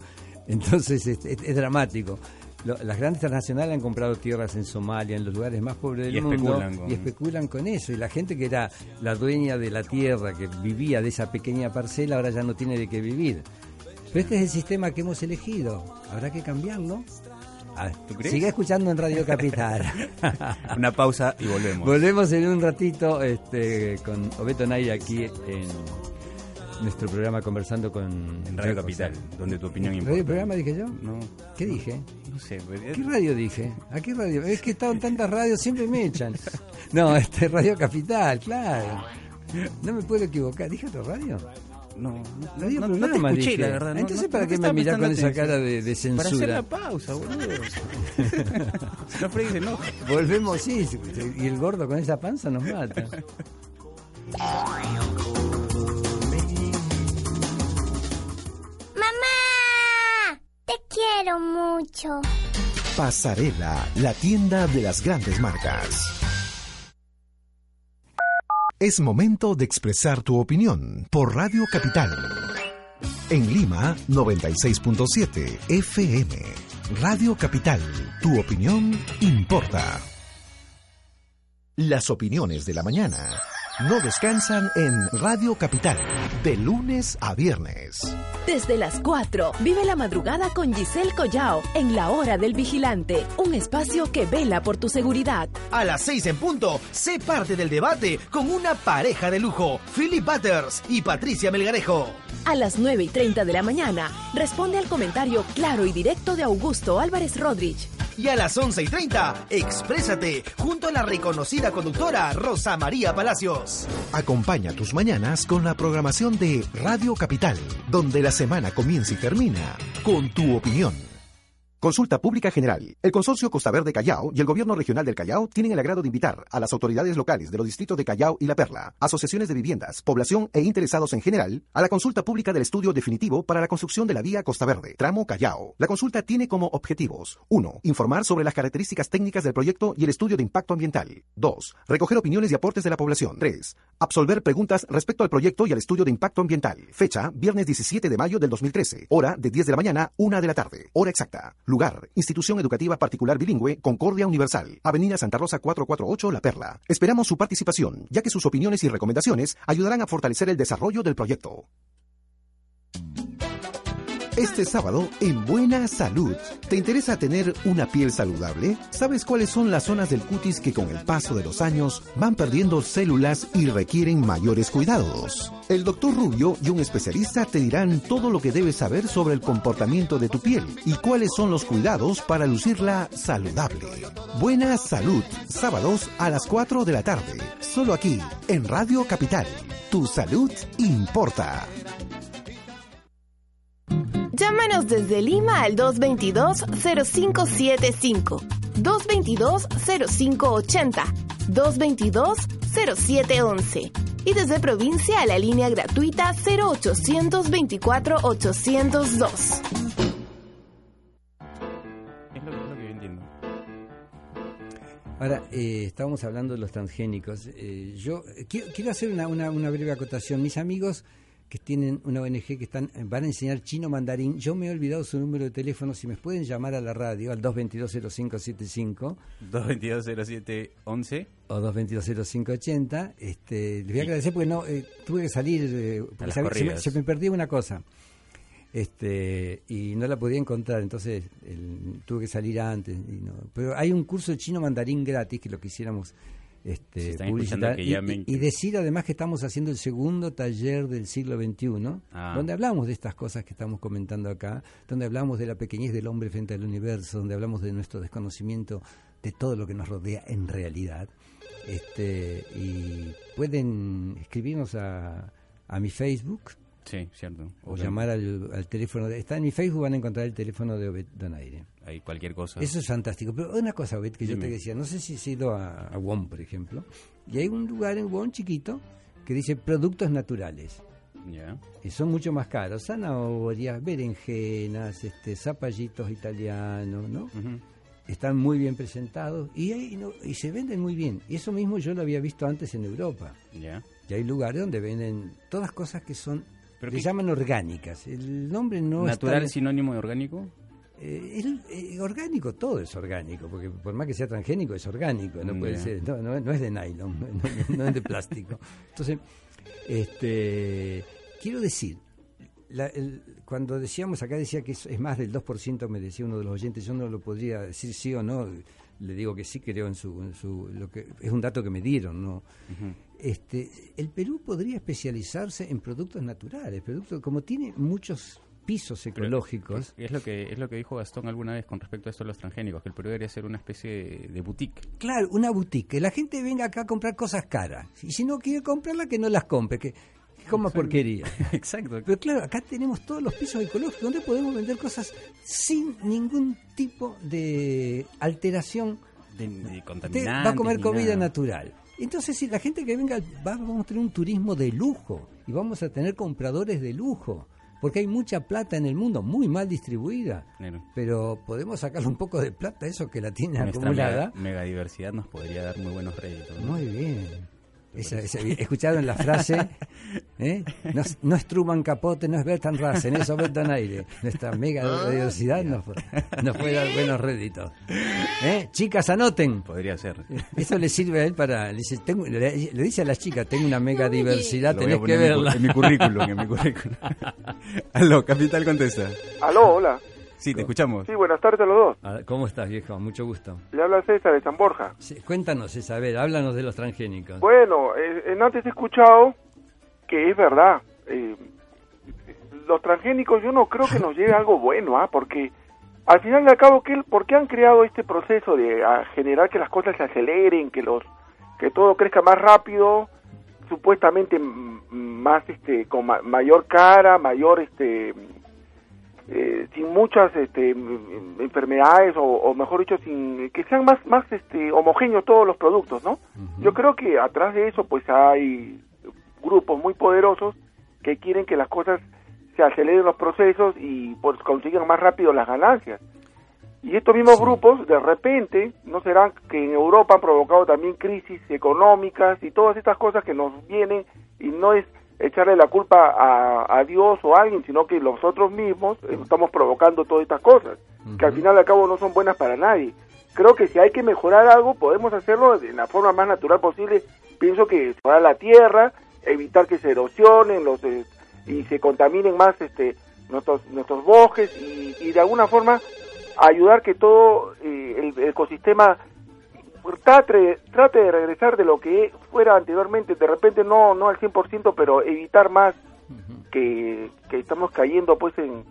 Entonces es, es- es dramático. Lo- las grandes transnacionales han comprado tierras en Somalia, en los lugares más pobres del Y mundo, especulan con- y especulan con eso. Y la gente que era la dueña de la tierra, que vivía de esa pequeña parcela, ahora ya no tiene de qué vivir. Pero este es el sistema que hemos elegido. Habrá que cambiarlo. Ah, ¿Tú crees? Sigue escuchando en Radio Capital. Una pausa y volvemos. Volvemos en un ratito este, con Obeto Nay aquí en nuestro programa conversando con En Radio Capital, donde tu opinión importa. ¿Radio programa dije yo? No. ¿Qué dije? No sé. pues, ¿Qué radio dije? ¿A qué radio? Es que he estado en tantas radios, siempre me echan. No, este Radio Capital, claro. No me puedo equivocar. ¿Dije otra radio? No, no, Radio no, no te escuché, dije. la verdad. no, Entonces, ¿para no qué me mirás con esa cara de, de Para hacer censura? la pausa, boludo. no, Freddy se enoja. Volvemos, sí, y el gordo con esa panza nos mata. quiero mucho. Pasarela, la tienda de las grandes marcas. Es momento de expresar tu opinión por Radio Capital. En Lima, 96.7 FM. Radio Capital, tu opinión importa. Las opiniones de la mañana no descansan en Radio Capital, de lunes a viernes. Desde las 4, vive la madrugada con Giselle Collao en La Hora del Vigilante, un espacio que vela por tu seguridad. A las 6 en punto, sé parte del debate con una pareja de lujo, Philip Butters y Patricia Melgarejo. A las 9 y 30 de la mañana, responde al comentario claro y directo de Augusto Álvarez Rodríguez. Y a las 11 y 30, exprésate junto a la reconocida conductora Rosa María Palacios. Acompaña tus mañanas con la programación de Radio Capital, donde la semana comienza y termina con tu opinión. Consulta Pública General. El Consorcio Costa Verde Callao y el Gobierno Regional del Callao tienen el agrado de invitar a las autoridades locales de los distritos de Callao y La Perla, asociaciones de viviendas, población e interesados en general, a la consulta pública del estudio definitivo para la construcción de la vía Costa Verde, tramo Callao. La consulta tiene como objetivos 1. Informar sobre las características técnicas del proyecto y el estudio de impacto ambiental. 2. Recoger opiniones y aportes de la población. 3. Absolver preguntas respecto al proyecto y al estudio de impacto ambiental. Fecha, viernes 17 de mayo del 2013. Hora, de 10 de la mañana, 1 de la tarde. Hora exacta. Lugar, Institución Educativa Particular Bilingüe, Concordia Universal. Avenida Santa Rosa 448, La Perla. Esperamos su participación, ya que sus opiniones y recomendaciones ayudarán a fortalecer el desarrollo del proyecto. Este sábado, en Buena Salud, ¿te interesa tener una piel saludable? ¿Sabes cuáles son las zonas del cutis que con el paso de los años van perdiendo células y requieren mayores cuidados? El doctor Rubio y un especialista te dirán todo lo que debes saber sobre el comportamiento de tu piel y cuáles son los cuidados para lucirla saludable. Buena Salud, sábados a las 4 de la tarde, solo aquí, en Radio Capital. Tu salud importa. Llámanos desde Lima al 222-0575, 222-0580, 222-0711 y desde provincia a la línea gratuita 0824 802. Ahora, eh, estábamos hablando de los transgénicos. Eh, yo eh, quiero, quiero hacer una, una, una breve acotación. Mis amigos que tienen una ONG que están van a enseñar chino mandarín. Yo me he olvidado su número de teléfono. Si me pueden llamar a la radio al 222-0575. 222-0711. O 222-0580. Este, les voy a agradecer porque no eh, tuve que salir. Eh, porque se, me, se, me, perdió una cosa. Este, y no la podía encontrar, entonces el, tuve que salir antes. Y no, pero hay un curso de chino mandarín gratis que lo quisiéramos este, publicitar y, y, decir además que estamos haciendo el segundo taller del siglo XXI, ah. donde hablamos de estas cosas que estamos comentando acá, donde hablamos de la pequeñez del hombre frente al universo, donde hablamos de nuestro desconocimiento de todo lo que nos rodea en realidad. Este, y pueden escribirnos a, a mi Facebook, Sí, cierto. O, llamar al, al, teléfono. De, está en mi Facebook, van a encontrar el teléfono de Obed Donaire. Ahí cualquier cosa. Eso es fantástico. Pero una cosa, Obed, que Dime. yo te decía, no sé si has ido a, a WOM, por ejemplo, y hay un lugar en WOM chiquito que dice productos naturales. Yeah. Y son mucho más caros. Zanahorias, berenjenas, este, zapallitos italianos, ¿no? Uh -huh. Están muy bien presentados y, hay, no, y se venden muy bien. Y eso mismo yo lo había visto antes en Europa. Yeah. Y hay lugares donde venden todas cosas que son ¿Pero se llaman orgánicas. El nombre no ¿Natural es sinónimo de orgánico? Eh, el, eh, orgánico, todo es orgánico, porque por más que sea transgénico, es orgánico, no mm, puede yeah. ser, no, no, no, es de nylon, no, no, es de plástico. Entonces, este, quiero decir, la, el, cuando decíamos acá, decía que es, es, más del 2%, me decía uno de los oyentes, yo no lo podría decir sí o no, le digo que sí creo en su, en su lo que es un dato que me dieron, ¿no? Uh -huh este, el Perú podría especializarse en productos naturales, productos como tiene muchos pisos ecológicos. Es lo que es lo que dijo Gastón alguna vez con respecto a esto de los transgénicos, que el Perú debería ser una especie de boutique. Claro, una boutique, que la gente venga acá a comprar cosas caras. Y si no quiere comprarla, que no las compre, que, Exacto. porquería. Exacto. Pero claro, acá tenemos todos los pisos ecológicos donde podemos vender cosas sin ningún tipo de alteración. De, de. Va a comer comida nada. natural. Entonces, si la gente que venga, va, vamos a tener un turismo de lujo y vamos a tener compradores de lujo, porque hay mucha plata en el mundo, muy mal distribuida, Claro. pero podemos sacarle un poco de plata a eso que la tiene Nuestra acumulada. mega, megadiversidad nos podría dar muy buenos réditos. ¿no? Muy bien. Esa, esa, ¿Escucharon la frase? ¿Eh? No, no, es Truman Capote, no es Bertrand Russell, es Bertrand Aire. Nuestra mega diversidad nos, nos, puede dar buenos réditos. ¿Eh? Chicas, anoten. Podría ser. Eso le sirve a él para. Le dice, tengo, le, le, dice a las chicas: Tengo una mega diversidad, tenés que verla. En mi, currículum, en mi currículum. Aló, Capital contesta. Aló, hola. Sí, te escuchamos. Sí, buenas tardes a los dos. Ah, ¿Cómo estás, viejo? Mucho gusto. Le habla César de San Borja. Sí, cuéntanos, César, a ver, háblanos de los transgénicos. Bueno, eh, antes he escuchado que es verdad. Eh, los transgénicos yo no creo que nos lleve algo bueno, ¿ah? Porque al final y al cabo, ¿qué, ¿por qué han creado este proceso de generar que las cosas se aceleren, que los que todo crezca más rápido, supuestamente más este con ma mayor cara, mayor este eh, sin muchas este, enfermedades o, o mejor dicho sin que sean más más este homogéneos todos los productos no yo creo que atrás de eso pues hay grupos muy poderosos que quieren que las cosas se aceleren los procesos y pues consigan más rápido las ganancias. Y estos mismos grupos de repente no serán que en Europa han provocado también crisis económicas y todas estas cosas que nos vienen y no es echarle la culpa a, a Dios o a alguien, sino que nosotros mismos estamos provocando todas estas cosas, que al final y al cabo no son buenas para nadie. Creo que si hay que mejorar algo, podemos hacerlo de la forma más natural posible. Pienso que mejorar la tierra, evitar que se erosionen los eh, y se contaminen más este nuestros nuestros bosques y, y de alguna forma ayudar que todo eh, el, el ecosistema trate, trate de regresar de lo que fuera anteriormente, de repente no no al 100%, pero evitar más que, que estamos cayendo pues en,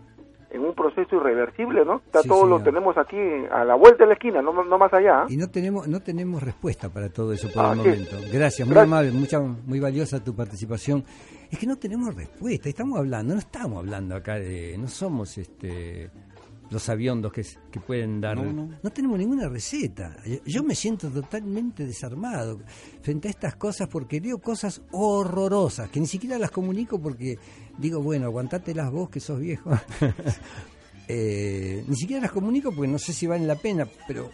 en un proceso irreversible, ¿no? Está Sí, todo lo tenemos aquí a la vuelta de la esquina, no, no más allá. ¿ah? Y no tenemos no tenemos respuesta para todo eso por Ah, el sí. momento. Gracias, muy Gracias. amable, mucha, muy valiosa tu participación. Es que no tenemos respuesta, estamos hablando, no estamos hablando acá de, no somos este los sabiondos que, pueden dar. No, no. tenemos ninguna receta. Yo- me siento totalmente desarmado frente a estas cosas porque leo cosas horrorosas que ni siquiera las comunico porque digo, bueno, aguantate las vos que sos viejo. Eh, ni siquiera las comunico porque no sé si valen la pena, pero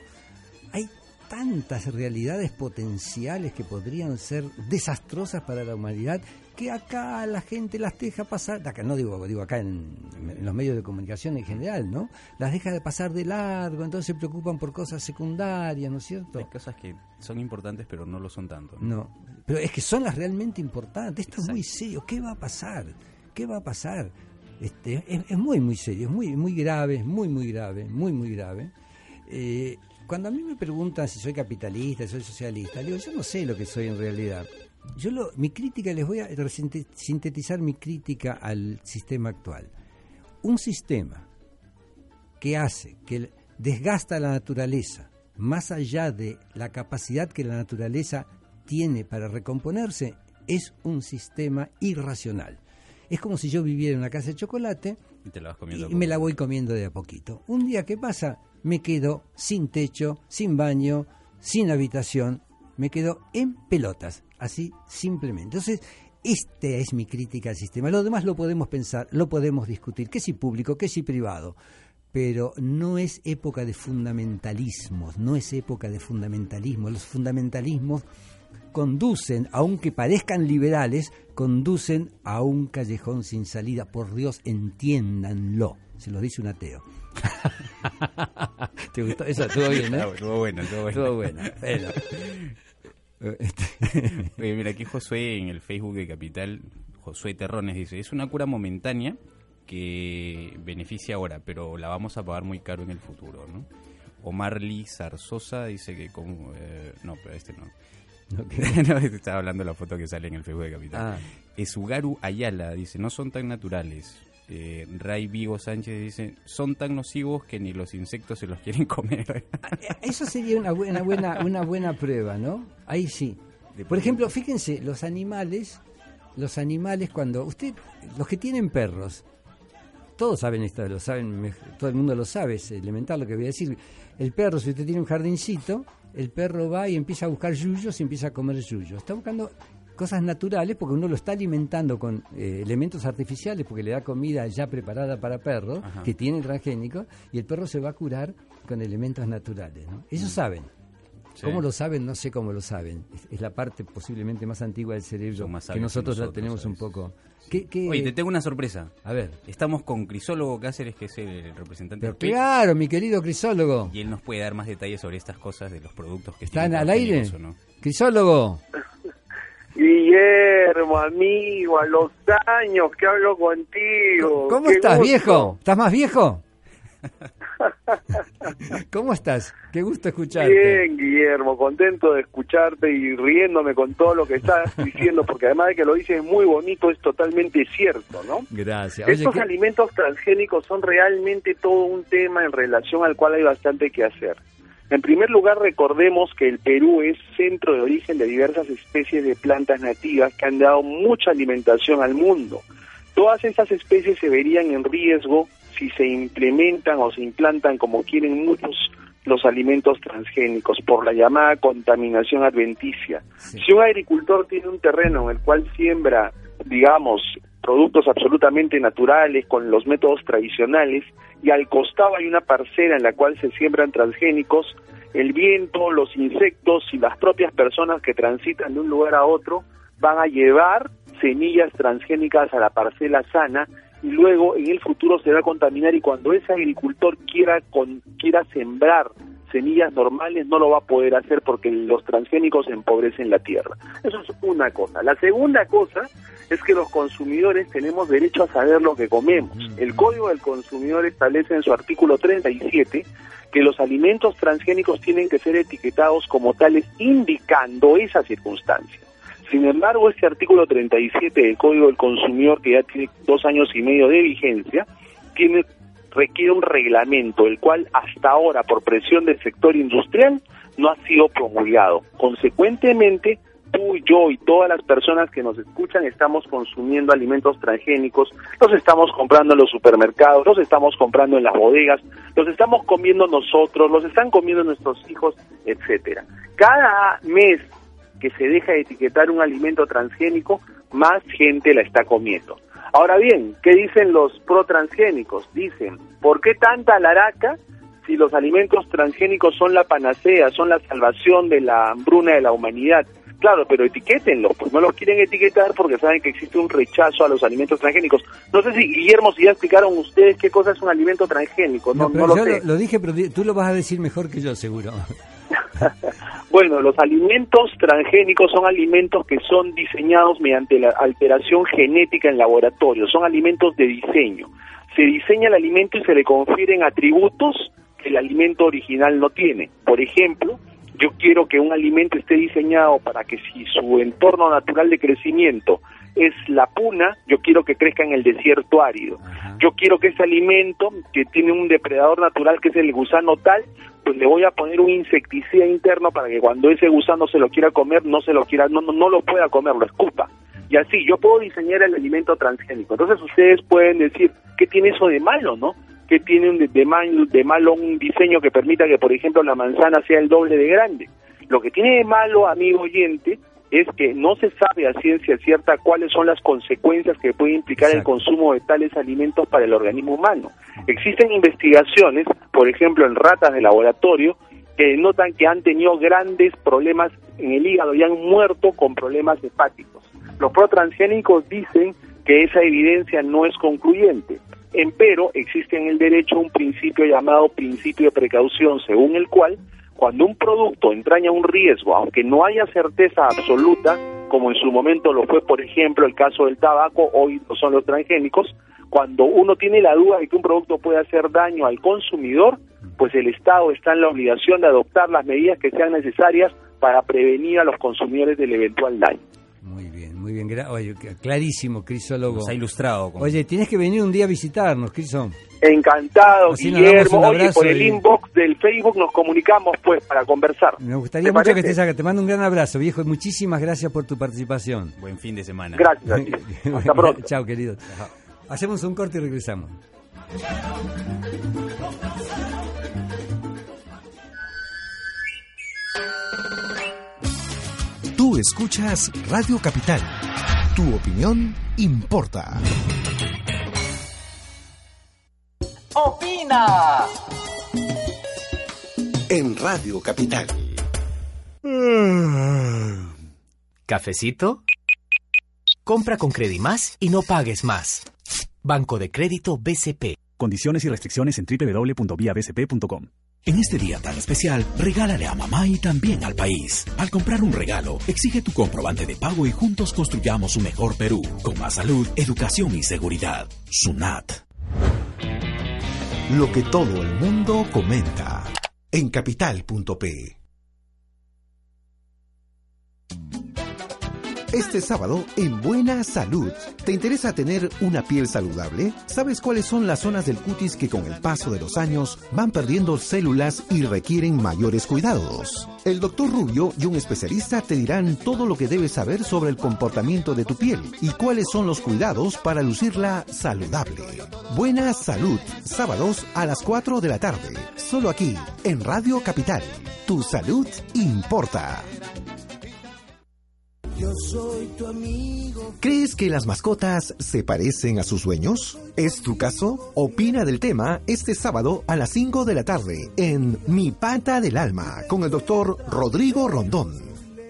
hay tantas realidades potenciales que podrían ser desastrosas para la humanidad que acá la gente las deja pasar, acá no digo, digo acá en, en los medios de comunicación en general, ¿no? Las deja de pasar de largo, entonces se preocupan por cosas secundarias, ¿no es cierto? Hay cosas que son importantes pero no lo son tanto. No, pero es que son las realmente importantes. Esto es muy serio. ¿Qué va a pasar? ¿Qué va a pasar? Este, es, es muy, muy serio, es muy, muy grave, es muy, muy grave, muy, muy grave. Eh, cuando a mí me preguntan si soy capitalista, si soy socialista, digo, yo no sé lo que soy en realidad. Yo lo, mi crítica, les voy a sintetizar mi crítica al sistema actual. Un sistema que hace, que desgasta la naturaleza, más allá de la capacidad que la naturaleza tiene para recomponerse, es un sistema irracional. Es como si yo viviera en una casa de chocolate Y te la vas comiendo. y me la voy comiendo de a poquito. Un día, ¿qué pasa? Me quedo sin techo, sin baño, sin habitación, me quedo en pelotas, así simplemente. Entonces, esta es mi crítica al sistema. Lo demás lo podemos pensar, lo podemos discutir, que si público, que si privado. Pero no es época de fundamentalismos, no es época de fundamentalismo. Los fundamentalismos conducen, aunque parezcan liberales, conducen a un callejón sin salida. Por Dios, entiéndanlo. Se lo dice un ateo. ¿Te gustó? Eso estuvo bien, ¿eh? Estuvo bueno, estuvo bueno. Estuvo bueno. Bueno. Oye, mira, aquí Josué en el Facebook de Capital, Josué Terrones dice, es una cura momentánea que beneficia ahora, pero la vamos a pagar muy caro en el futuro, ¿no? Omar Lee Zarzosa dice que con... eh, no, pero este no. no, estaba hablando de la foto que sale en el Facebook de Capital. Ah. Esugaru Ayala dice, no son tan naturales. Eh, Ray Vigo Sánchez dice, son tan nocivos que ni los insectos se los quieren comer. Eso sería una buena, buena, una buena prueba, ¿no? Ahí sí. Por ejemplo, fíjense, los animales, los animales cuando usted, los que tienen perros, todos saben esto, lo saben, todo el mundo lo sabe, es elemental lo que voy a decir. El perro, si usted tiene un jardincito, el perro va y empieza a buscar yuyos y empieza a comer yuyos. Está buscando cosas naturales porque uno lo está alimentando con eh, elementos artificiales porque le da comida ya preparada para perros que tienen transgénicos y el perro se va a curar con elementos naturales. ¿no? Ellos saben. Sí. ¿Cómo lo saben? No sé cómo lo saben. Es, es la parte posiblemente más antigua del cerebro más que que nosotros, la nosotros, tenemos un poco. ¿Qué, qué- Oye, te tengo una sorpresa. A ver. Estamos con Crisólogo Cáceres, que es el representante Pero del claro, mi querido crisólogo. y él nos puede dar más detalles sobre estas cosas de los productos que ¿Están al aire? o no. Crisólogo. Guillermo, amigo, a los años que hablo contigo. ¿Cómo Qué estás, gusto. viejo? ¿Estás más viejo? ¿Cómo estás? Qué gusto escucharte. Bien, Guillermo, contento de escucharte y riéndome con todo lo que estás diciendo, porque además de que lo dices muy bonito, es totalmente cierto, ¿no? Gracias. Oye, Estos ¿qué- alimentos transgénicos son realmente todo un tema en relación al cual hay bastante que hacer. En primer lugar, recordemos que el Perú es centro de origen de diversas especies de plantas nativas que han dado mucha alimentación al mundo. Todas estas especies se verían en riesgo si se implementan o se implantan como quieren muchos los alimentos transgénicos por la llamada contaminación adventicia. Si un agricultor tiene un terreno en el cual siembra, digamos, productos absolutamente naturales con los métodos tradicionales y al costado hay una parcela en la cual se siembran transgénicos, el viento, los insectos y las propias personas que transitan de un lugar a otro van a llevar semillas transgénicas a la parcela sana y luego en el futuro se va a contaminar y cuando ese agricultor quiera con, quiera sembrar semillas normales no lo va a poder hacer porque los transgénicos empobrecen la tierra. Eso es una cosa. La segunda cosa es que los consumidores tenemos derecho a saber lo que comemos. El Código del Consumidor establece en su artículo 37 que los alimentos transgénicos tienen que ser etiquetados como tales indicando esa circunstancia. Sin embargo, este artículo 37 del Código del Consumidor, que ya tiene dos años y medio de vigencia, tiene requiere un reglamento, el cual hasta ahora, por presión del sector industrial, no ha sido promulgado. Consecuentemente, tú, yo y todas las personas que nos escuchan estamos consumiendo alimentos transgénicos, los estamos comprando en los supermercados, los estamos comprando en las bodegas, los estamos comiendo nosotros, los están comiendo nuestros hijos, etcétera. Cada mes que se deja de etiquetar un alimento transgénico, más gente la está comiendo. Ahora bien, ¿qué dicen los pro transgénicos? Dicen, ¿por qué tanta laraca si los alimentos transgénicos son la panacea, son la salvación de la hambruna de la humanidad? Claro, pero etiquétenlos, pues no los quieren etiquetar porque saben que existe un rechazo a los alimentos transgénicos. No sé si, Guillermo, si ya explicaron ustedes qué cosa es un alimento transgénico. No, No, no, pero lo yo sé. lo, dije, pero tú lo vas a decir mejor que yo, seguro. Bueno, los alimentos transgénicos son alimentos que son diseñados mediante la alteración genética en laboratorio, son alimentos de diseño. Se diseña el alimento y se le confieren atributos que el alimento original no tiene. Por ejemplo, yo quiero que un alimento esté diseñado para que si su entorno natural de crecimiento es la puna, yo quiero que crezca en el desierto árido. Yo quiero que ese alimento, que tiene un depredador natural que es el gusano tal, pues le voy a poner un insecticida interno para que cuando ese gusano se lo quiera comer, no se lo quiera, no, no, no lo pueda comer, lo escupa. Y así, yo puedo diseñar el alimento transgénico. Entonces ustedes pueden decir, ¿qué tiene eso de malo, no? ¿Qué tiene de, de mal- de malo un diseño que permita que, por ejemplo, la manzana sea el doble de grande? Lo que tiene de malo, amigo oyente, es que no se sabe a ciencia cierta cuáles son las consecuencias que puede implicar el consumo de tales alimentos para el organismo humano. Existen investigaciones, por ejemplo, en ratas de laboratorio, que notan que han tenido grandes problemas en el hígado y han muerto con problemas hepáticos. Los protransgénicos dicen que esa evidencia no es concluyente. Empero, existe en el derecho un principio llamado principio de precaución, según el cual cuando un producto entraña un riesgo, aunque no haya certeza absoluta, como en su momento lo fue, por ejemplo, el caso del tabaco, hoy son los transgénicos, cuando uno tiene la duda de que un producto puede hacer daño al consumidor, pues el Estado está en la obligación de adoptar las medidas que sean necesarias para prevenir a los consumidores del eventual daño. Muy bien, oye, clarísimo, Crisólogo. Nos ha ilustrado. con- Oye, tienes que venir un día a visitarnos, Criso. Encantado, Así Guillermo. un Oye, por el y- inbox del Facebook nos comunicamos pues para conversar. Me gustaría ¿Te mucho que estés acá. Te mando un gran abrazo, viejo, y muchísimas gracias por tu participación. Buen fin de semana. Gracias a ti. Hasta pronto. Chao, querido. Hacemos un corte y regresamos. Tú escuchas Radio Capital. Tu opinión importa. ¡Opina! En Radio Capital. ¿Cafecito? Compra con Credimás y no pagues más. Banco de Crédito BCP. Condiciones y restricciones en www.viabcp.com. En este día tan especial, regálale a mamá y también al país. Al comprar un regalo, exige tu comprobante de pago y juntos construyamos un mejor Perú, con más salud, educación y seguridad. SUNAT. Lo que todo el mundo comenta en capital.p. Este sábado en Buena Salud. ¿Te interesa tener una piel saludable? ¿Sabes cuáles son las zonas del cutis que con el paso de los años van perdiendo células y requieren mayores cuidados? El doctor Rubio y un especialista te dirán todo lo que debes saber sobre el comportamiento de tu piel y cuáles son los cuidados para lucirla saludable. Buena Salud, sábados a las 4 de la tarde, solo aquí en Radio Capital. Tu salud importa. Yo soy tu amigo. ¿Crees que las mascotas se parecen a sus dueños? ¿Es tu caso? Opina del tema este sábado a las 5 de la tarde en Mi Pata del Alma con el doctor Rodrigo Rondón.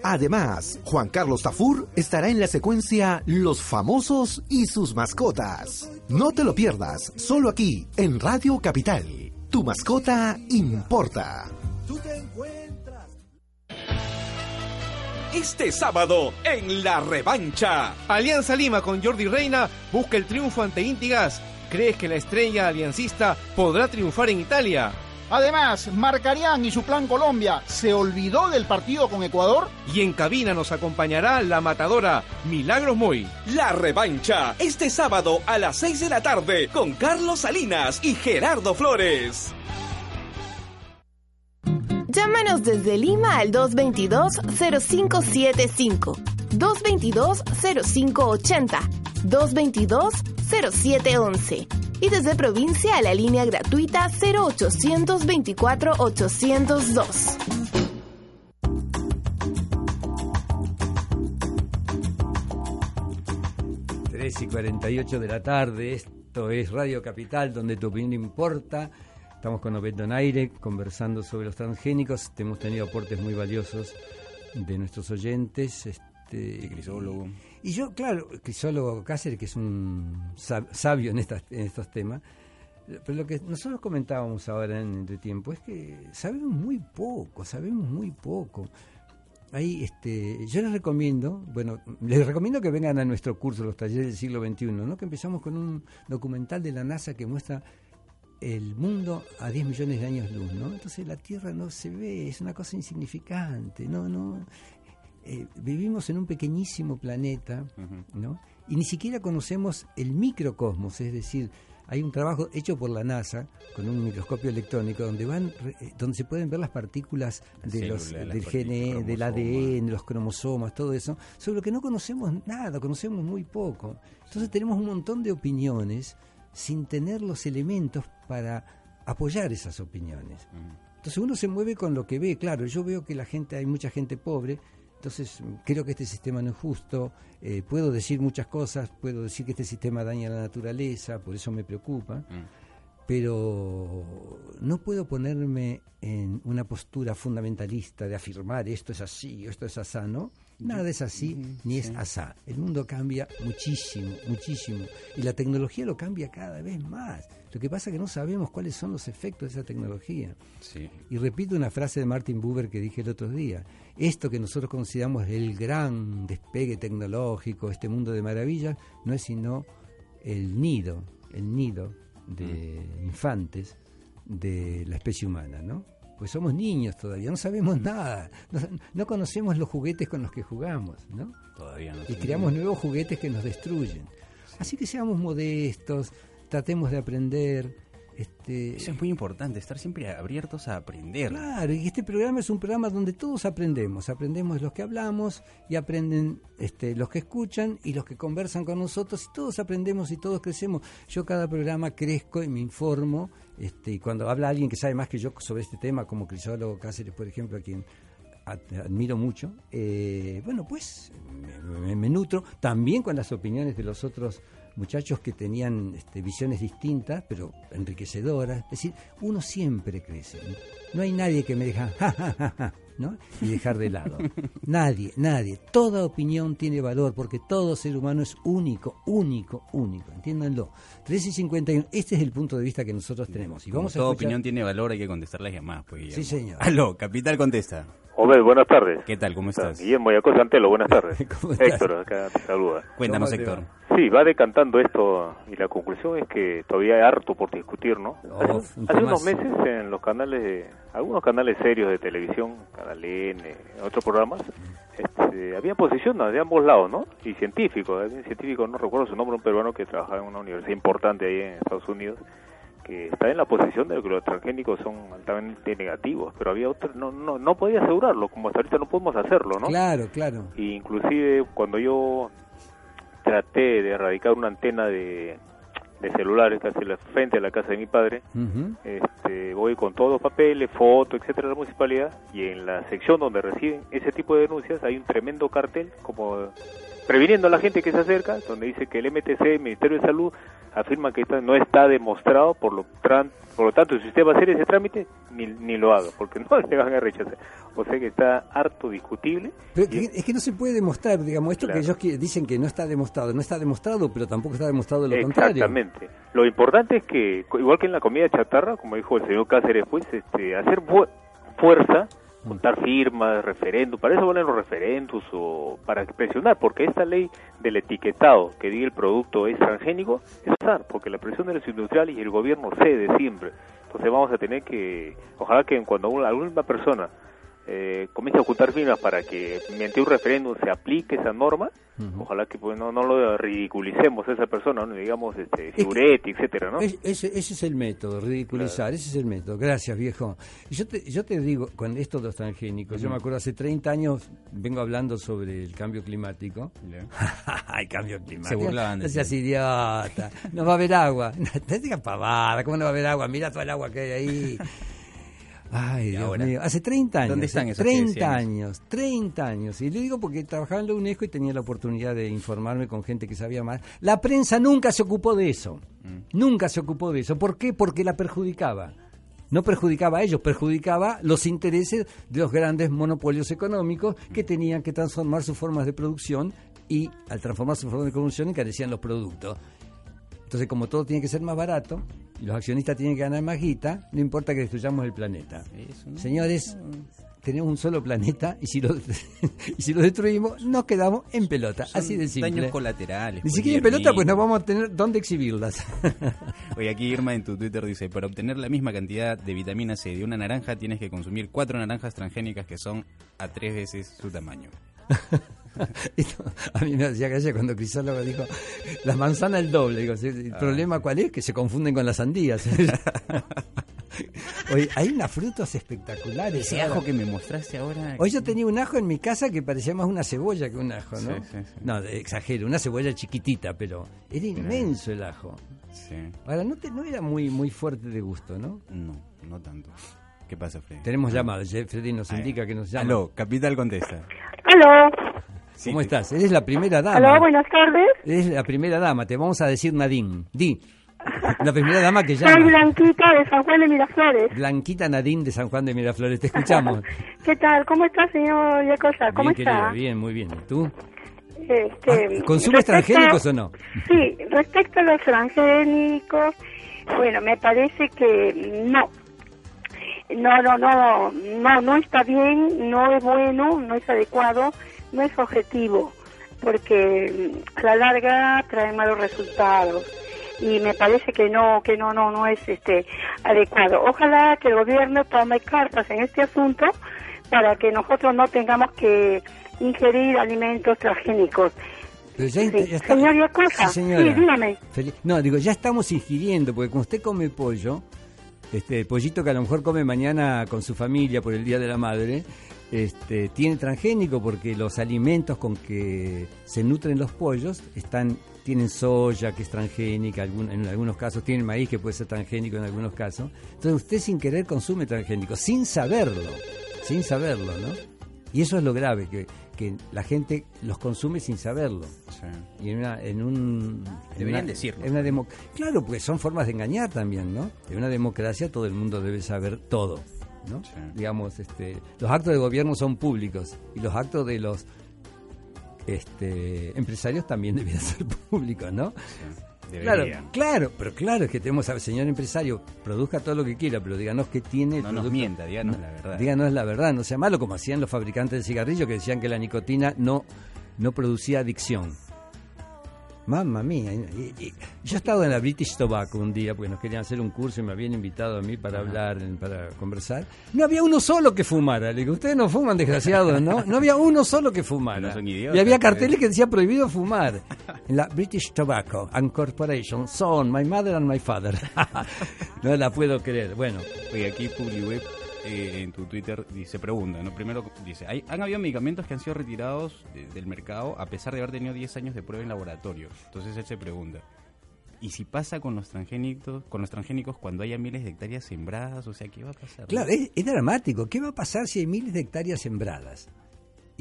Además, Juan Carlos Tafur estará en la secuencia Los famosos y sus mascotas. No te lo pierdas, solo aquí en Radio Capital. Tu mascota importa. Este sábado en la revancha. Alianza Lima con Jordi Reina busca el triunfo ante Intigas. ¿Crees que la estrella aliancista podrá triunfar en Italia? Además, Marcarián y su plan Colombia se olvidó del partido con Ecuador. Y en cabina nos acompañará la matadora Milagros Moy. La revancha, este sábado a las 6 de la tarde con Carlos Salinas y Gerardo Flores. Llámanos desde Lima al 222-0575, 222-0580, 222-0711 y desde provincia a la línea gratuita 0824-802. Tres y 48 de la tarde, esto es Radio Capital, donde tu opinión importa. Estamos con Obed Donaire conversando sobre los transgénicos. Hemos tenido aportes muy valiosos de nuestros oyentes. Este, crisólogo. Y, yo, claro, crisólogo Cáceres, que es un sabio en, estas, en estos temas. Pero lo que nosotros comentábamos ahora en el tiempo es que sabemos muy poco, sabemos muy poco. Ahí, este, yo les recomiendo, bueno, les recomiendo que vengan a nuestro curso, los talleres del siglo XXI, ¿no? que empezamos con un documental de la NASA que muestra el mundo a 10 millones de años luz, ¿no? Entonces la Tierra no se ve, es una cosa insignificante, no, no. Eh, vivimos en un pequeñísimo planeta, ¿no? Y ni siquiera conocemos el microcosmos, es decir, hay un trabajo hecho por la NASA con un microscopio electrónico donde van eh, donde se pueden ver las partículas de los, del GNE, del ADN, los cromosomas, todo eso, sobre lo que no conocemos nada, conocemos muy poco. Entonces tenemos un montón de opiniones sin tener los elementos para apoyar esas opiniones. Entonces uno se mueve con lo que ve, claro, yo veo que la gente, hay mucha gente pobre, entonces creo que este sistema no es justo, eh, puedo decir muchas cosas, puedo decir que este sistema daña la naturaleza, por eso me preocupa, pero no puedo ponerme en una postura fundamentalista de afirmar esto es así, esto es asá, ¿no? Nada es así ni es asá. El mundo cambia muchísimo, muchísimo. Y la tecnología lo cambia cada vez más. Lo que pasa es que no sabemos cuáles son los efectos de esa tecnología. Y repito una frase de Martin Buber que dije el otro día. Esto que nosotros consideramos el gran despegue tecnológico, este mundo de maravillas, no es sino el nido, el nido de mm. infantes de la especie humana, ¿no? Pues somos niños todavía, no sabemos nada, no, conocemos los juguetes con los que jugamos, ¿no? Todavía no. Y creamos nuevos juguetes que nos destruyen. Así que seamos modestos, tratemos de aprender, este, Eso es muy importante, estar siempre abiertos a aprender. Claro, y este programa es un programa donde todos aprendemos. Aprendemos los que hablamos y aprenden este, los que escuchan y los que conversan con nosotros. Y todos aprendemos y todos crecemos. Yo cada programa crezco y me informo. Este, y cuando habla alguien que sabe más que yo sobre este tema, como Crisólogo Cáceres, por ejemplo, a quien admiro mucho, eh, bueno, pues me, nutro también con las opiniones de los otros muchachos que tenían este, visiones distintas, pero enriquecedoras. Es decir, uno siempre crece. No, hay nadie que me deja ja, ¿no? y dejar de lado. nadie, nadie. Toda opinión tiene valor porque todo ser humano es único, único, único. Entiéndanlo. 13 y 51, este es el punto de vista que nosotros tenemos. Y vamos toda a opinión tiene valor, hay que contestar las llamadas. Pues, sí, señor. Aló, Capital contesta. Obed, buenas tardes. ¿Qué tal? ¿Cómo estás? Guillermo Yacoz Antelo, buenas tarres. Héctor, acá te saluda. Cuéntanos, Héctor. Sí, va decantando esto y la conclusión es que todavía hay harto por discutir, ¿no? hace, unos meses en los canales, algunos canales serios de televisión, Canal N, otros programas, este, había posición de ambos lados, ¿no? Y científicos, había un científico, no recuerdo su nombre, un peruano que trabajaba en una universidad importante ahí en Estados Unidos, que está en la posición de que los transgénicos son altamente negativos, pero había otros, no, no, no podía asegurarlo, como hasta ahorita no podemos hacerlo, ¿no? Claro, claro. Y inclusive cuando yo traté de erradicar una antena de, de celulares casi frente a la casa de mi padre, este, voy con todos los papeles, fotos, etcétera, de la municipalidad, y en la sección donde reciben ese tipo de denuncias hay un tremendo cartel como previniendo a la gente que se acerca, donde dice que el MTC, el Ministerio de Salud, afirma que esto no está demostrado, por lo, por lo tanto, si usted va a hacer ese trámite, ni, ni lo haga, porque no le van a rechazar. O sea que está harto discutible. Pero es que no se puede demostrar, digamos, esto que ellos dicen que no está demostrado, no está demostrado, pero tampoco está demostrado lo contrario. Exactamente. Lo importante es que, igual que en la comida chatarra, como dijo el señor Cáceres, pues, este, hacer fuerza montar firmas, referéndum, para eso valen los referendos o para presionar, porque esta ley del etiquetado que diga el producto es transgénico es usar, porque la presión de los industriales y el gobierno cede siempre. Entonces vamos a tener que, ojalá que cuando alguna persona eh, comience a ocultar firmas para que mediante un referéndum se aplique esa norma, ojalá que pues, no, no lo ridiculicemos a esa persona, no digamos este, figuretti, etcétera, ¿no? ese, es el método, ridiculizar, ese es el método. Gracias, viejo. Y yo te, yo te digo, con esto de los transgénicos, yo me acuerdo hace 30 años vengo hablando sobre el cambio climático. el cambio climático. Se burlaban No seas idiota. No va a haber agua. te digas pavada, ¿cómo no va a haber agua? Mira todo el agua que hay ahí. Ay, Dios mío. Hace 30 años. ¿Dónde están esos 30 años, 30 años. Y le digo porque trabajaba en la UNESCO y tenía la oportunidad de informarme con gente que sabía más. La prensa nunca se ocupó de eso. Mm. Nunca se ocupó de eso. ¿Por qué? Porque la perjudicaba. No perjudicaba a ellos, perjudicaba los intereses de los grandes monopolios económicos que tenían que transformar sus formas de producción y al transformar sus formas de producción encarecían los productos. Entonces, como todo tiene que ser más barato, y los accionistas tienen que ganar más guita, no importa que destruyamos el planeta. Señores, tenemos un solo planeta y si lo, y si lo destruimos, nos quedamos en pelota. así de simple. Daños colaterales. Ni pues, siquiera en pelota, pues no vamos a tener dónde exhibirlas. Oye, aquí Irma en tu Twitter dice: para obtener la misma cantidad de vitamina C de una naranja, tienes que consumir cuatro naranjas transgénicas que son a tres veces su tamaño. a mí me hacía gracia cuando Crisólogo dijo, la manzana el doble. Digo, ¿el ah. problema cuál es? Que se confunden con las sandías. Hay unas frutas espectaculares. Ese ajo que me mostraste ahora. Hoy yo tenía un ajo en mi casa que parecía más una cebolla que un ajo, ¿no? No, exagero, una cebolla chiquitita, pero era inmenso el ajo. Ahora, no, no era muy, muy fuerte de gusto, ¿no? No, no tanto. ¿Qué pasa, Freddy? Tenemos llamadas. Freddy nos indica que nos llama. Aló, Capital contesta. Aló. ¿Cómo estás? Eres la primera dama. Aló, buenas tardes. Eres la primera dama. Te vamos a decir Nadine. Di. La primera dama que llama. Soy Blanquita de San Juan de Miraflores. Blanquita Nadine de San Juan de Miraflores. Te escuchamos. ¿Qué tal? ¿Cómo está, señor Yacosa? ¿Cómo bien, está? bien, muy bien. ¿Y tú? Este, ah, ¿Consumes transgénicos o no? Sí, respecto a los transgénicos, bueno, me parece que no no, no, no, no, no está bien, no es bueno, no es adecuado, no es objetivo, porque mm, a la larga trae malos resultados y me parece que no, que no, no, no es este adecuado. Ojalá que el gobierno tome cartas en este asunto para que nosotros no tengamos que ingerir alimentos transgénicos. Señor sí, dígame. No, digo, ya estamos ingiriendo, porque como usted come pollo, este pollito que a lo mejor come mañana con su familia por el Día de la Madre, este, tiene transgénico porque los alimentos con que se nutren los pollos están tienen soya que es transgénica, en algunos casos tienen maíz que puede ser transgénico en algunos casos. Entonces usted sin querer consume transgénico, sin saberlo, sin saberlo, ¿no? Y eso es lo grave, que la gente los consume sin saberlo. Y en, una, en un... Deberían decirlo. En una claro, porque son formas de engañar también, ¿no? En una democracia todo el mundo debe saber todo, ¿no? Digamos, este, los actos de gobierno son públicos y los actos de los este, empresarios también deberían ser públicos, ¿no? Claro, claro, pero claro es que tenemos al señor empresario, produzca todo lo que quiera, pero díganos que tiene. No nos mienta, díganos la verdad. Díganos la verdad, no sea malo como hacían los fabricantes de cigarrillos que decían que la nicotina no, no producía adicción. Mamma mía. y- y- yo he estado en la British Tobacco un día porque nos querían hacer un curso y me habían invitado a mí para hablar, para conversar. No había uno solo que fumara. Le digo, ustedes no fuman, desgraciados, ¿no? No había uno solo que fumara. No son idiotas, y había pues. carteles que decía prohibido fumar. En la British Tobacco and Corporation son my mother and my father. no la puedo creer. Bueno, Oye, aquí PubliWeb eh, en tu Twitter dice, pregunta, ¿no? Primero dice, ¿hay, han habido medicamentos que han sido retirados de- del mercado a pesar de haber tenido 10 años de prueba en laboratorio. Entonces él se pregunta, ¿y si pasa con los transgénicos, con los transgénicos cuando haya miles de hectáreas sembradas? O sea, ¿qué va a pasar? Claro, es dramático. ¿Qué va a pasar si hay miles de hectáreas sembradas?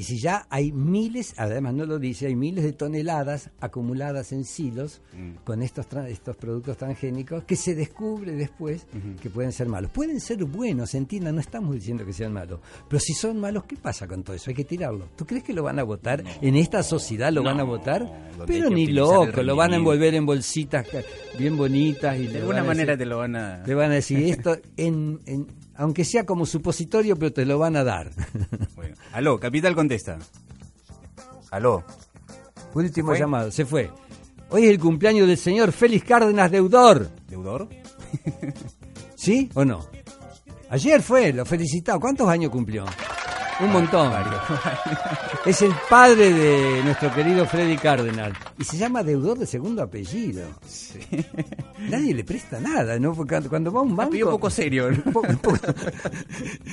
Y si ya hay miles, además no lo dice, hay miles de toneladas acumuladas en silos Mm. con estos, tra- estos productos transgénicos que se descubre después que pueden ser malos. Pueden ser buenos, entiendan, no estamos diciendo que sean malos. Pero si son malos, ¿qué pasa con todo eso? Hay que tirarlo. ¿Tú crees que lo van a votar? ¿En esta sociedad lo van a votar? Pero ni loco, lo van a envolver en bolsitas bien bonitas. Y De le alguna van a manera decir- te lo van a... le van a decir esto, en, en- aunque sea como supositorio, pero te lo van a dar. Bueno, aló, Capital contesta. Aló. Último ¿Fue? llamado, se fue. Hoy es el cumpleaños del señor Félix Cárdenas Deudor. ¿Deudor? ¿Sí o no? Ayer fue, lo felicitado. ¿Cuántos años cumplió? Un montón. Es el padre de nuestro querido Freddy Cárdenas. Y se llama deudor de segundo apellido. Nadie le presta nada, ¿no? Porque cuando- va a un banco... Apellido poco serio, ¿no? Un poco-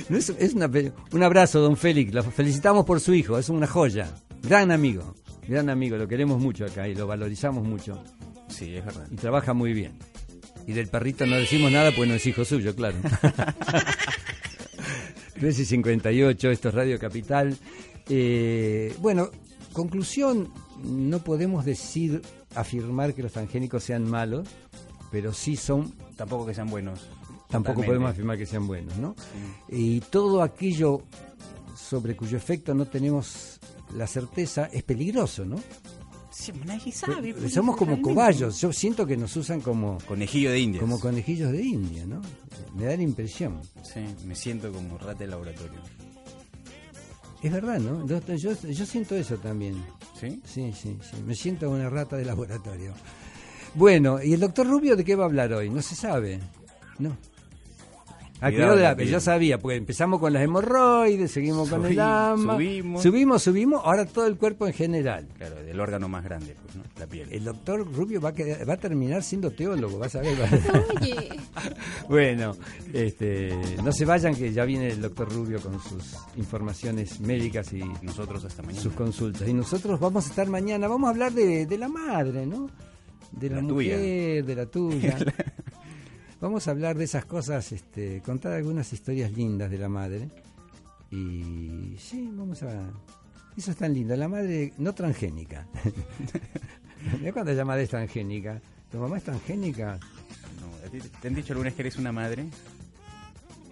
No, es, es una pe- un abrazo, don Félix. Lo felicitamos por su hijo. Es una joya. Gran amigo. Gran amigo. Lo queremos mucho acá y lo valorizamos mucho. Sí, es verdad. Y trabaja muy bien. Y del perrito no decimos nada, pues no es hijo suyo, claro. 13 y 58, esto es Radio Capital. Eh, bueno, conclusión, no podemos decir, afirmar que los transgénicos sean malos, pero sí son... Tampoco que sean buenos. Tampoco Totalmente. podemos afirmar que sean buenos, ¿no? Y todo aquello sobre cuyo efecto no tenemos la certeza es peligroso, ¿no? Sí, nadie sabe. pues, Somos como cobayos, yo siento que nos usan como... Conejillo de indias. Como conejillos de India, ¿no? Me da la impresión. Sí, me siento como rata de laboratorio. Es verdad, ¿no? Yo, yo, yo siento eso también. ¿Sí? Sí, sí, sí. Me siento una rata de laboratorio. Bueno, ¿y el doctor Rubio de qué va a hablar hoy? No se sabe. No. Ah, Cuidado, de la- Gabriel. yo sabía, porque empezamos con las hemorroides, seguimos con el Subí- ama, subimos. subimos, subimos, ahora todo el cuerpo en general. Claro, del órgano más grande, pues, ¿no? La piel. El doctor Rubio va a, quedar- va a terminar siendo teólogo, vas a ver. Oye. Bueno, este, no se vayan que ya viene el doctor Rubio con sus informaciones médicas y nosotros hasta mañana. sus consultas. Y nosotros vamos a estar mañana, vamos a hablar de, de la madre, ¿no? De la, La tuya. mujer, de la tuya. vamos a hablar de esas cosas, este, contar algunas historias lindas de la madre. Y sí, vamos a... Eso es tan lindo, la madre no transgénica. ¿Mira cuando la madre es transgénica? ¿Tu mamá es transgénica? No, ¿a ti ¿Te han dicho alguna vez que eres una madre?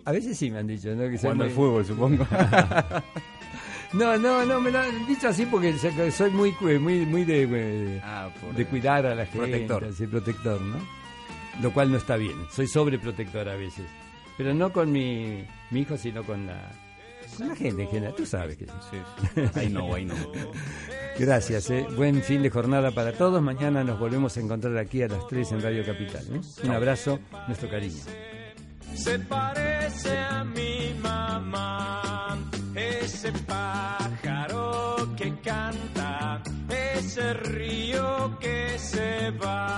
A veces sí me han dicho, ¿no? Que Jugando muy- al fútbol, supongo. no, no, no, me lo han dicho así porque soy muy, muy, muy de, de- Ah, de cuidar a la gente. protector. así, protector, ¿no? Lo cual no está bien. Soy sobreprotector a veces. Pero no con mi, mi hijo, sino con la, con la gente en general. Tú sabes que Sí, sí. Ahí no, ahí no. Gracias, ¿eh? buen fin de jornada para todos. Mañana nos volvemos a encontrar aquí a las 3 en Radio Capital. ¿eh? Un abrazo, nuestro cariño. se parece a mi mamá. Ese pájaro que canta, ese río que se va.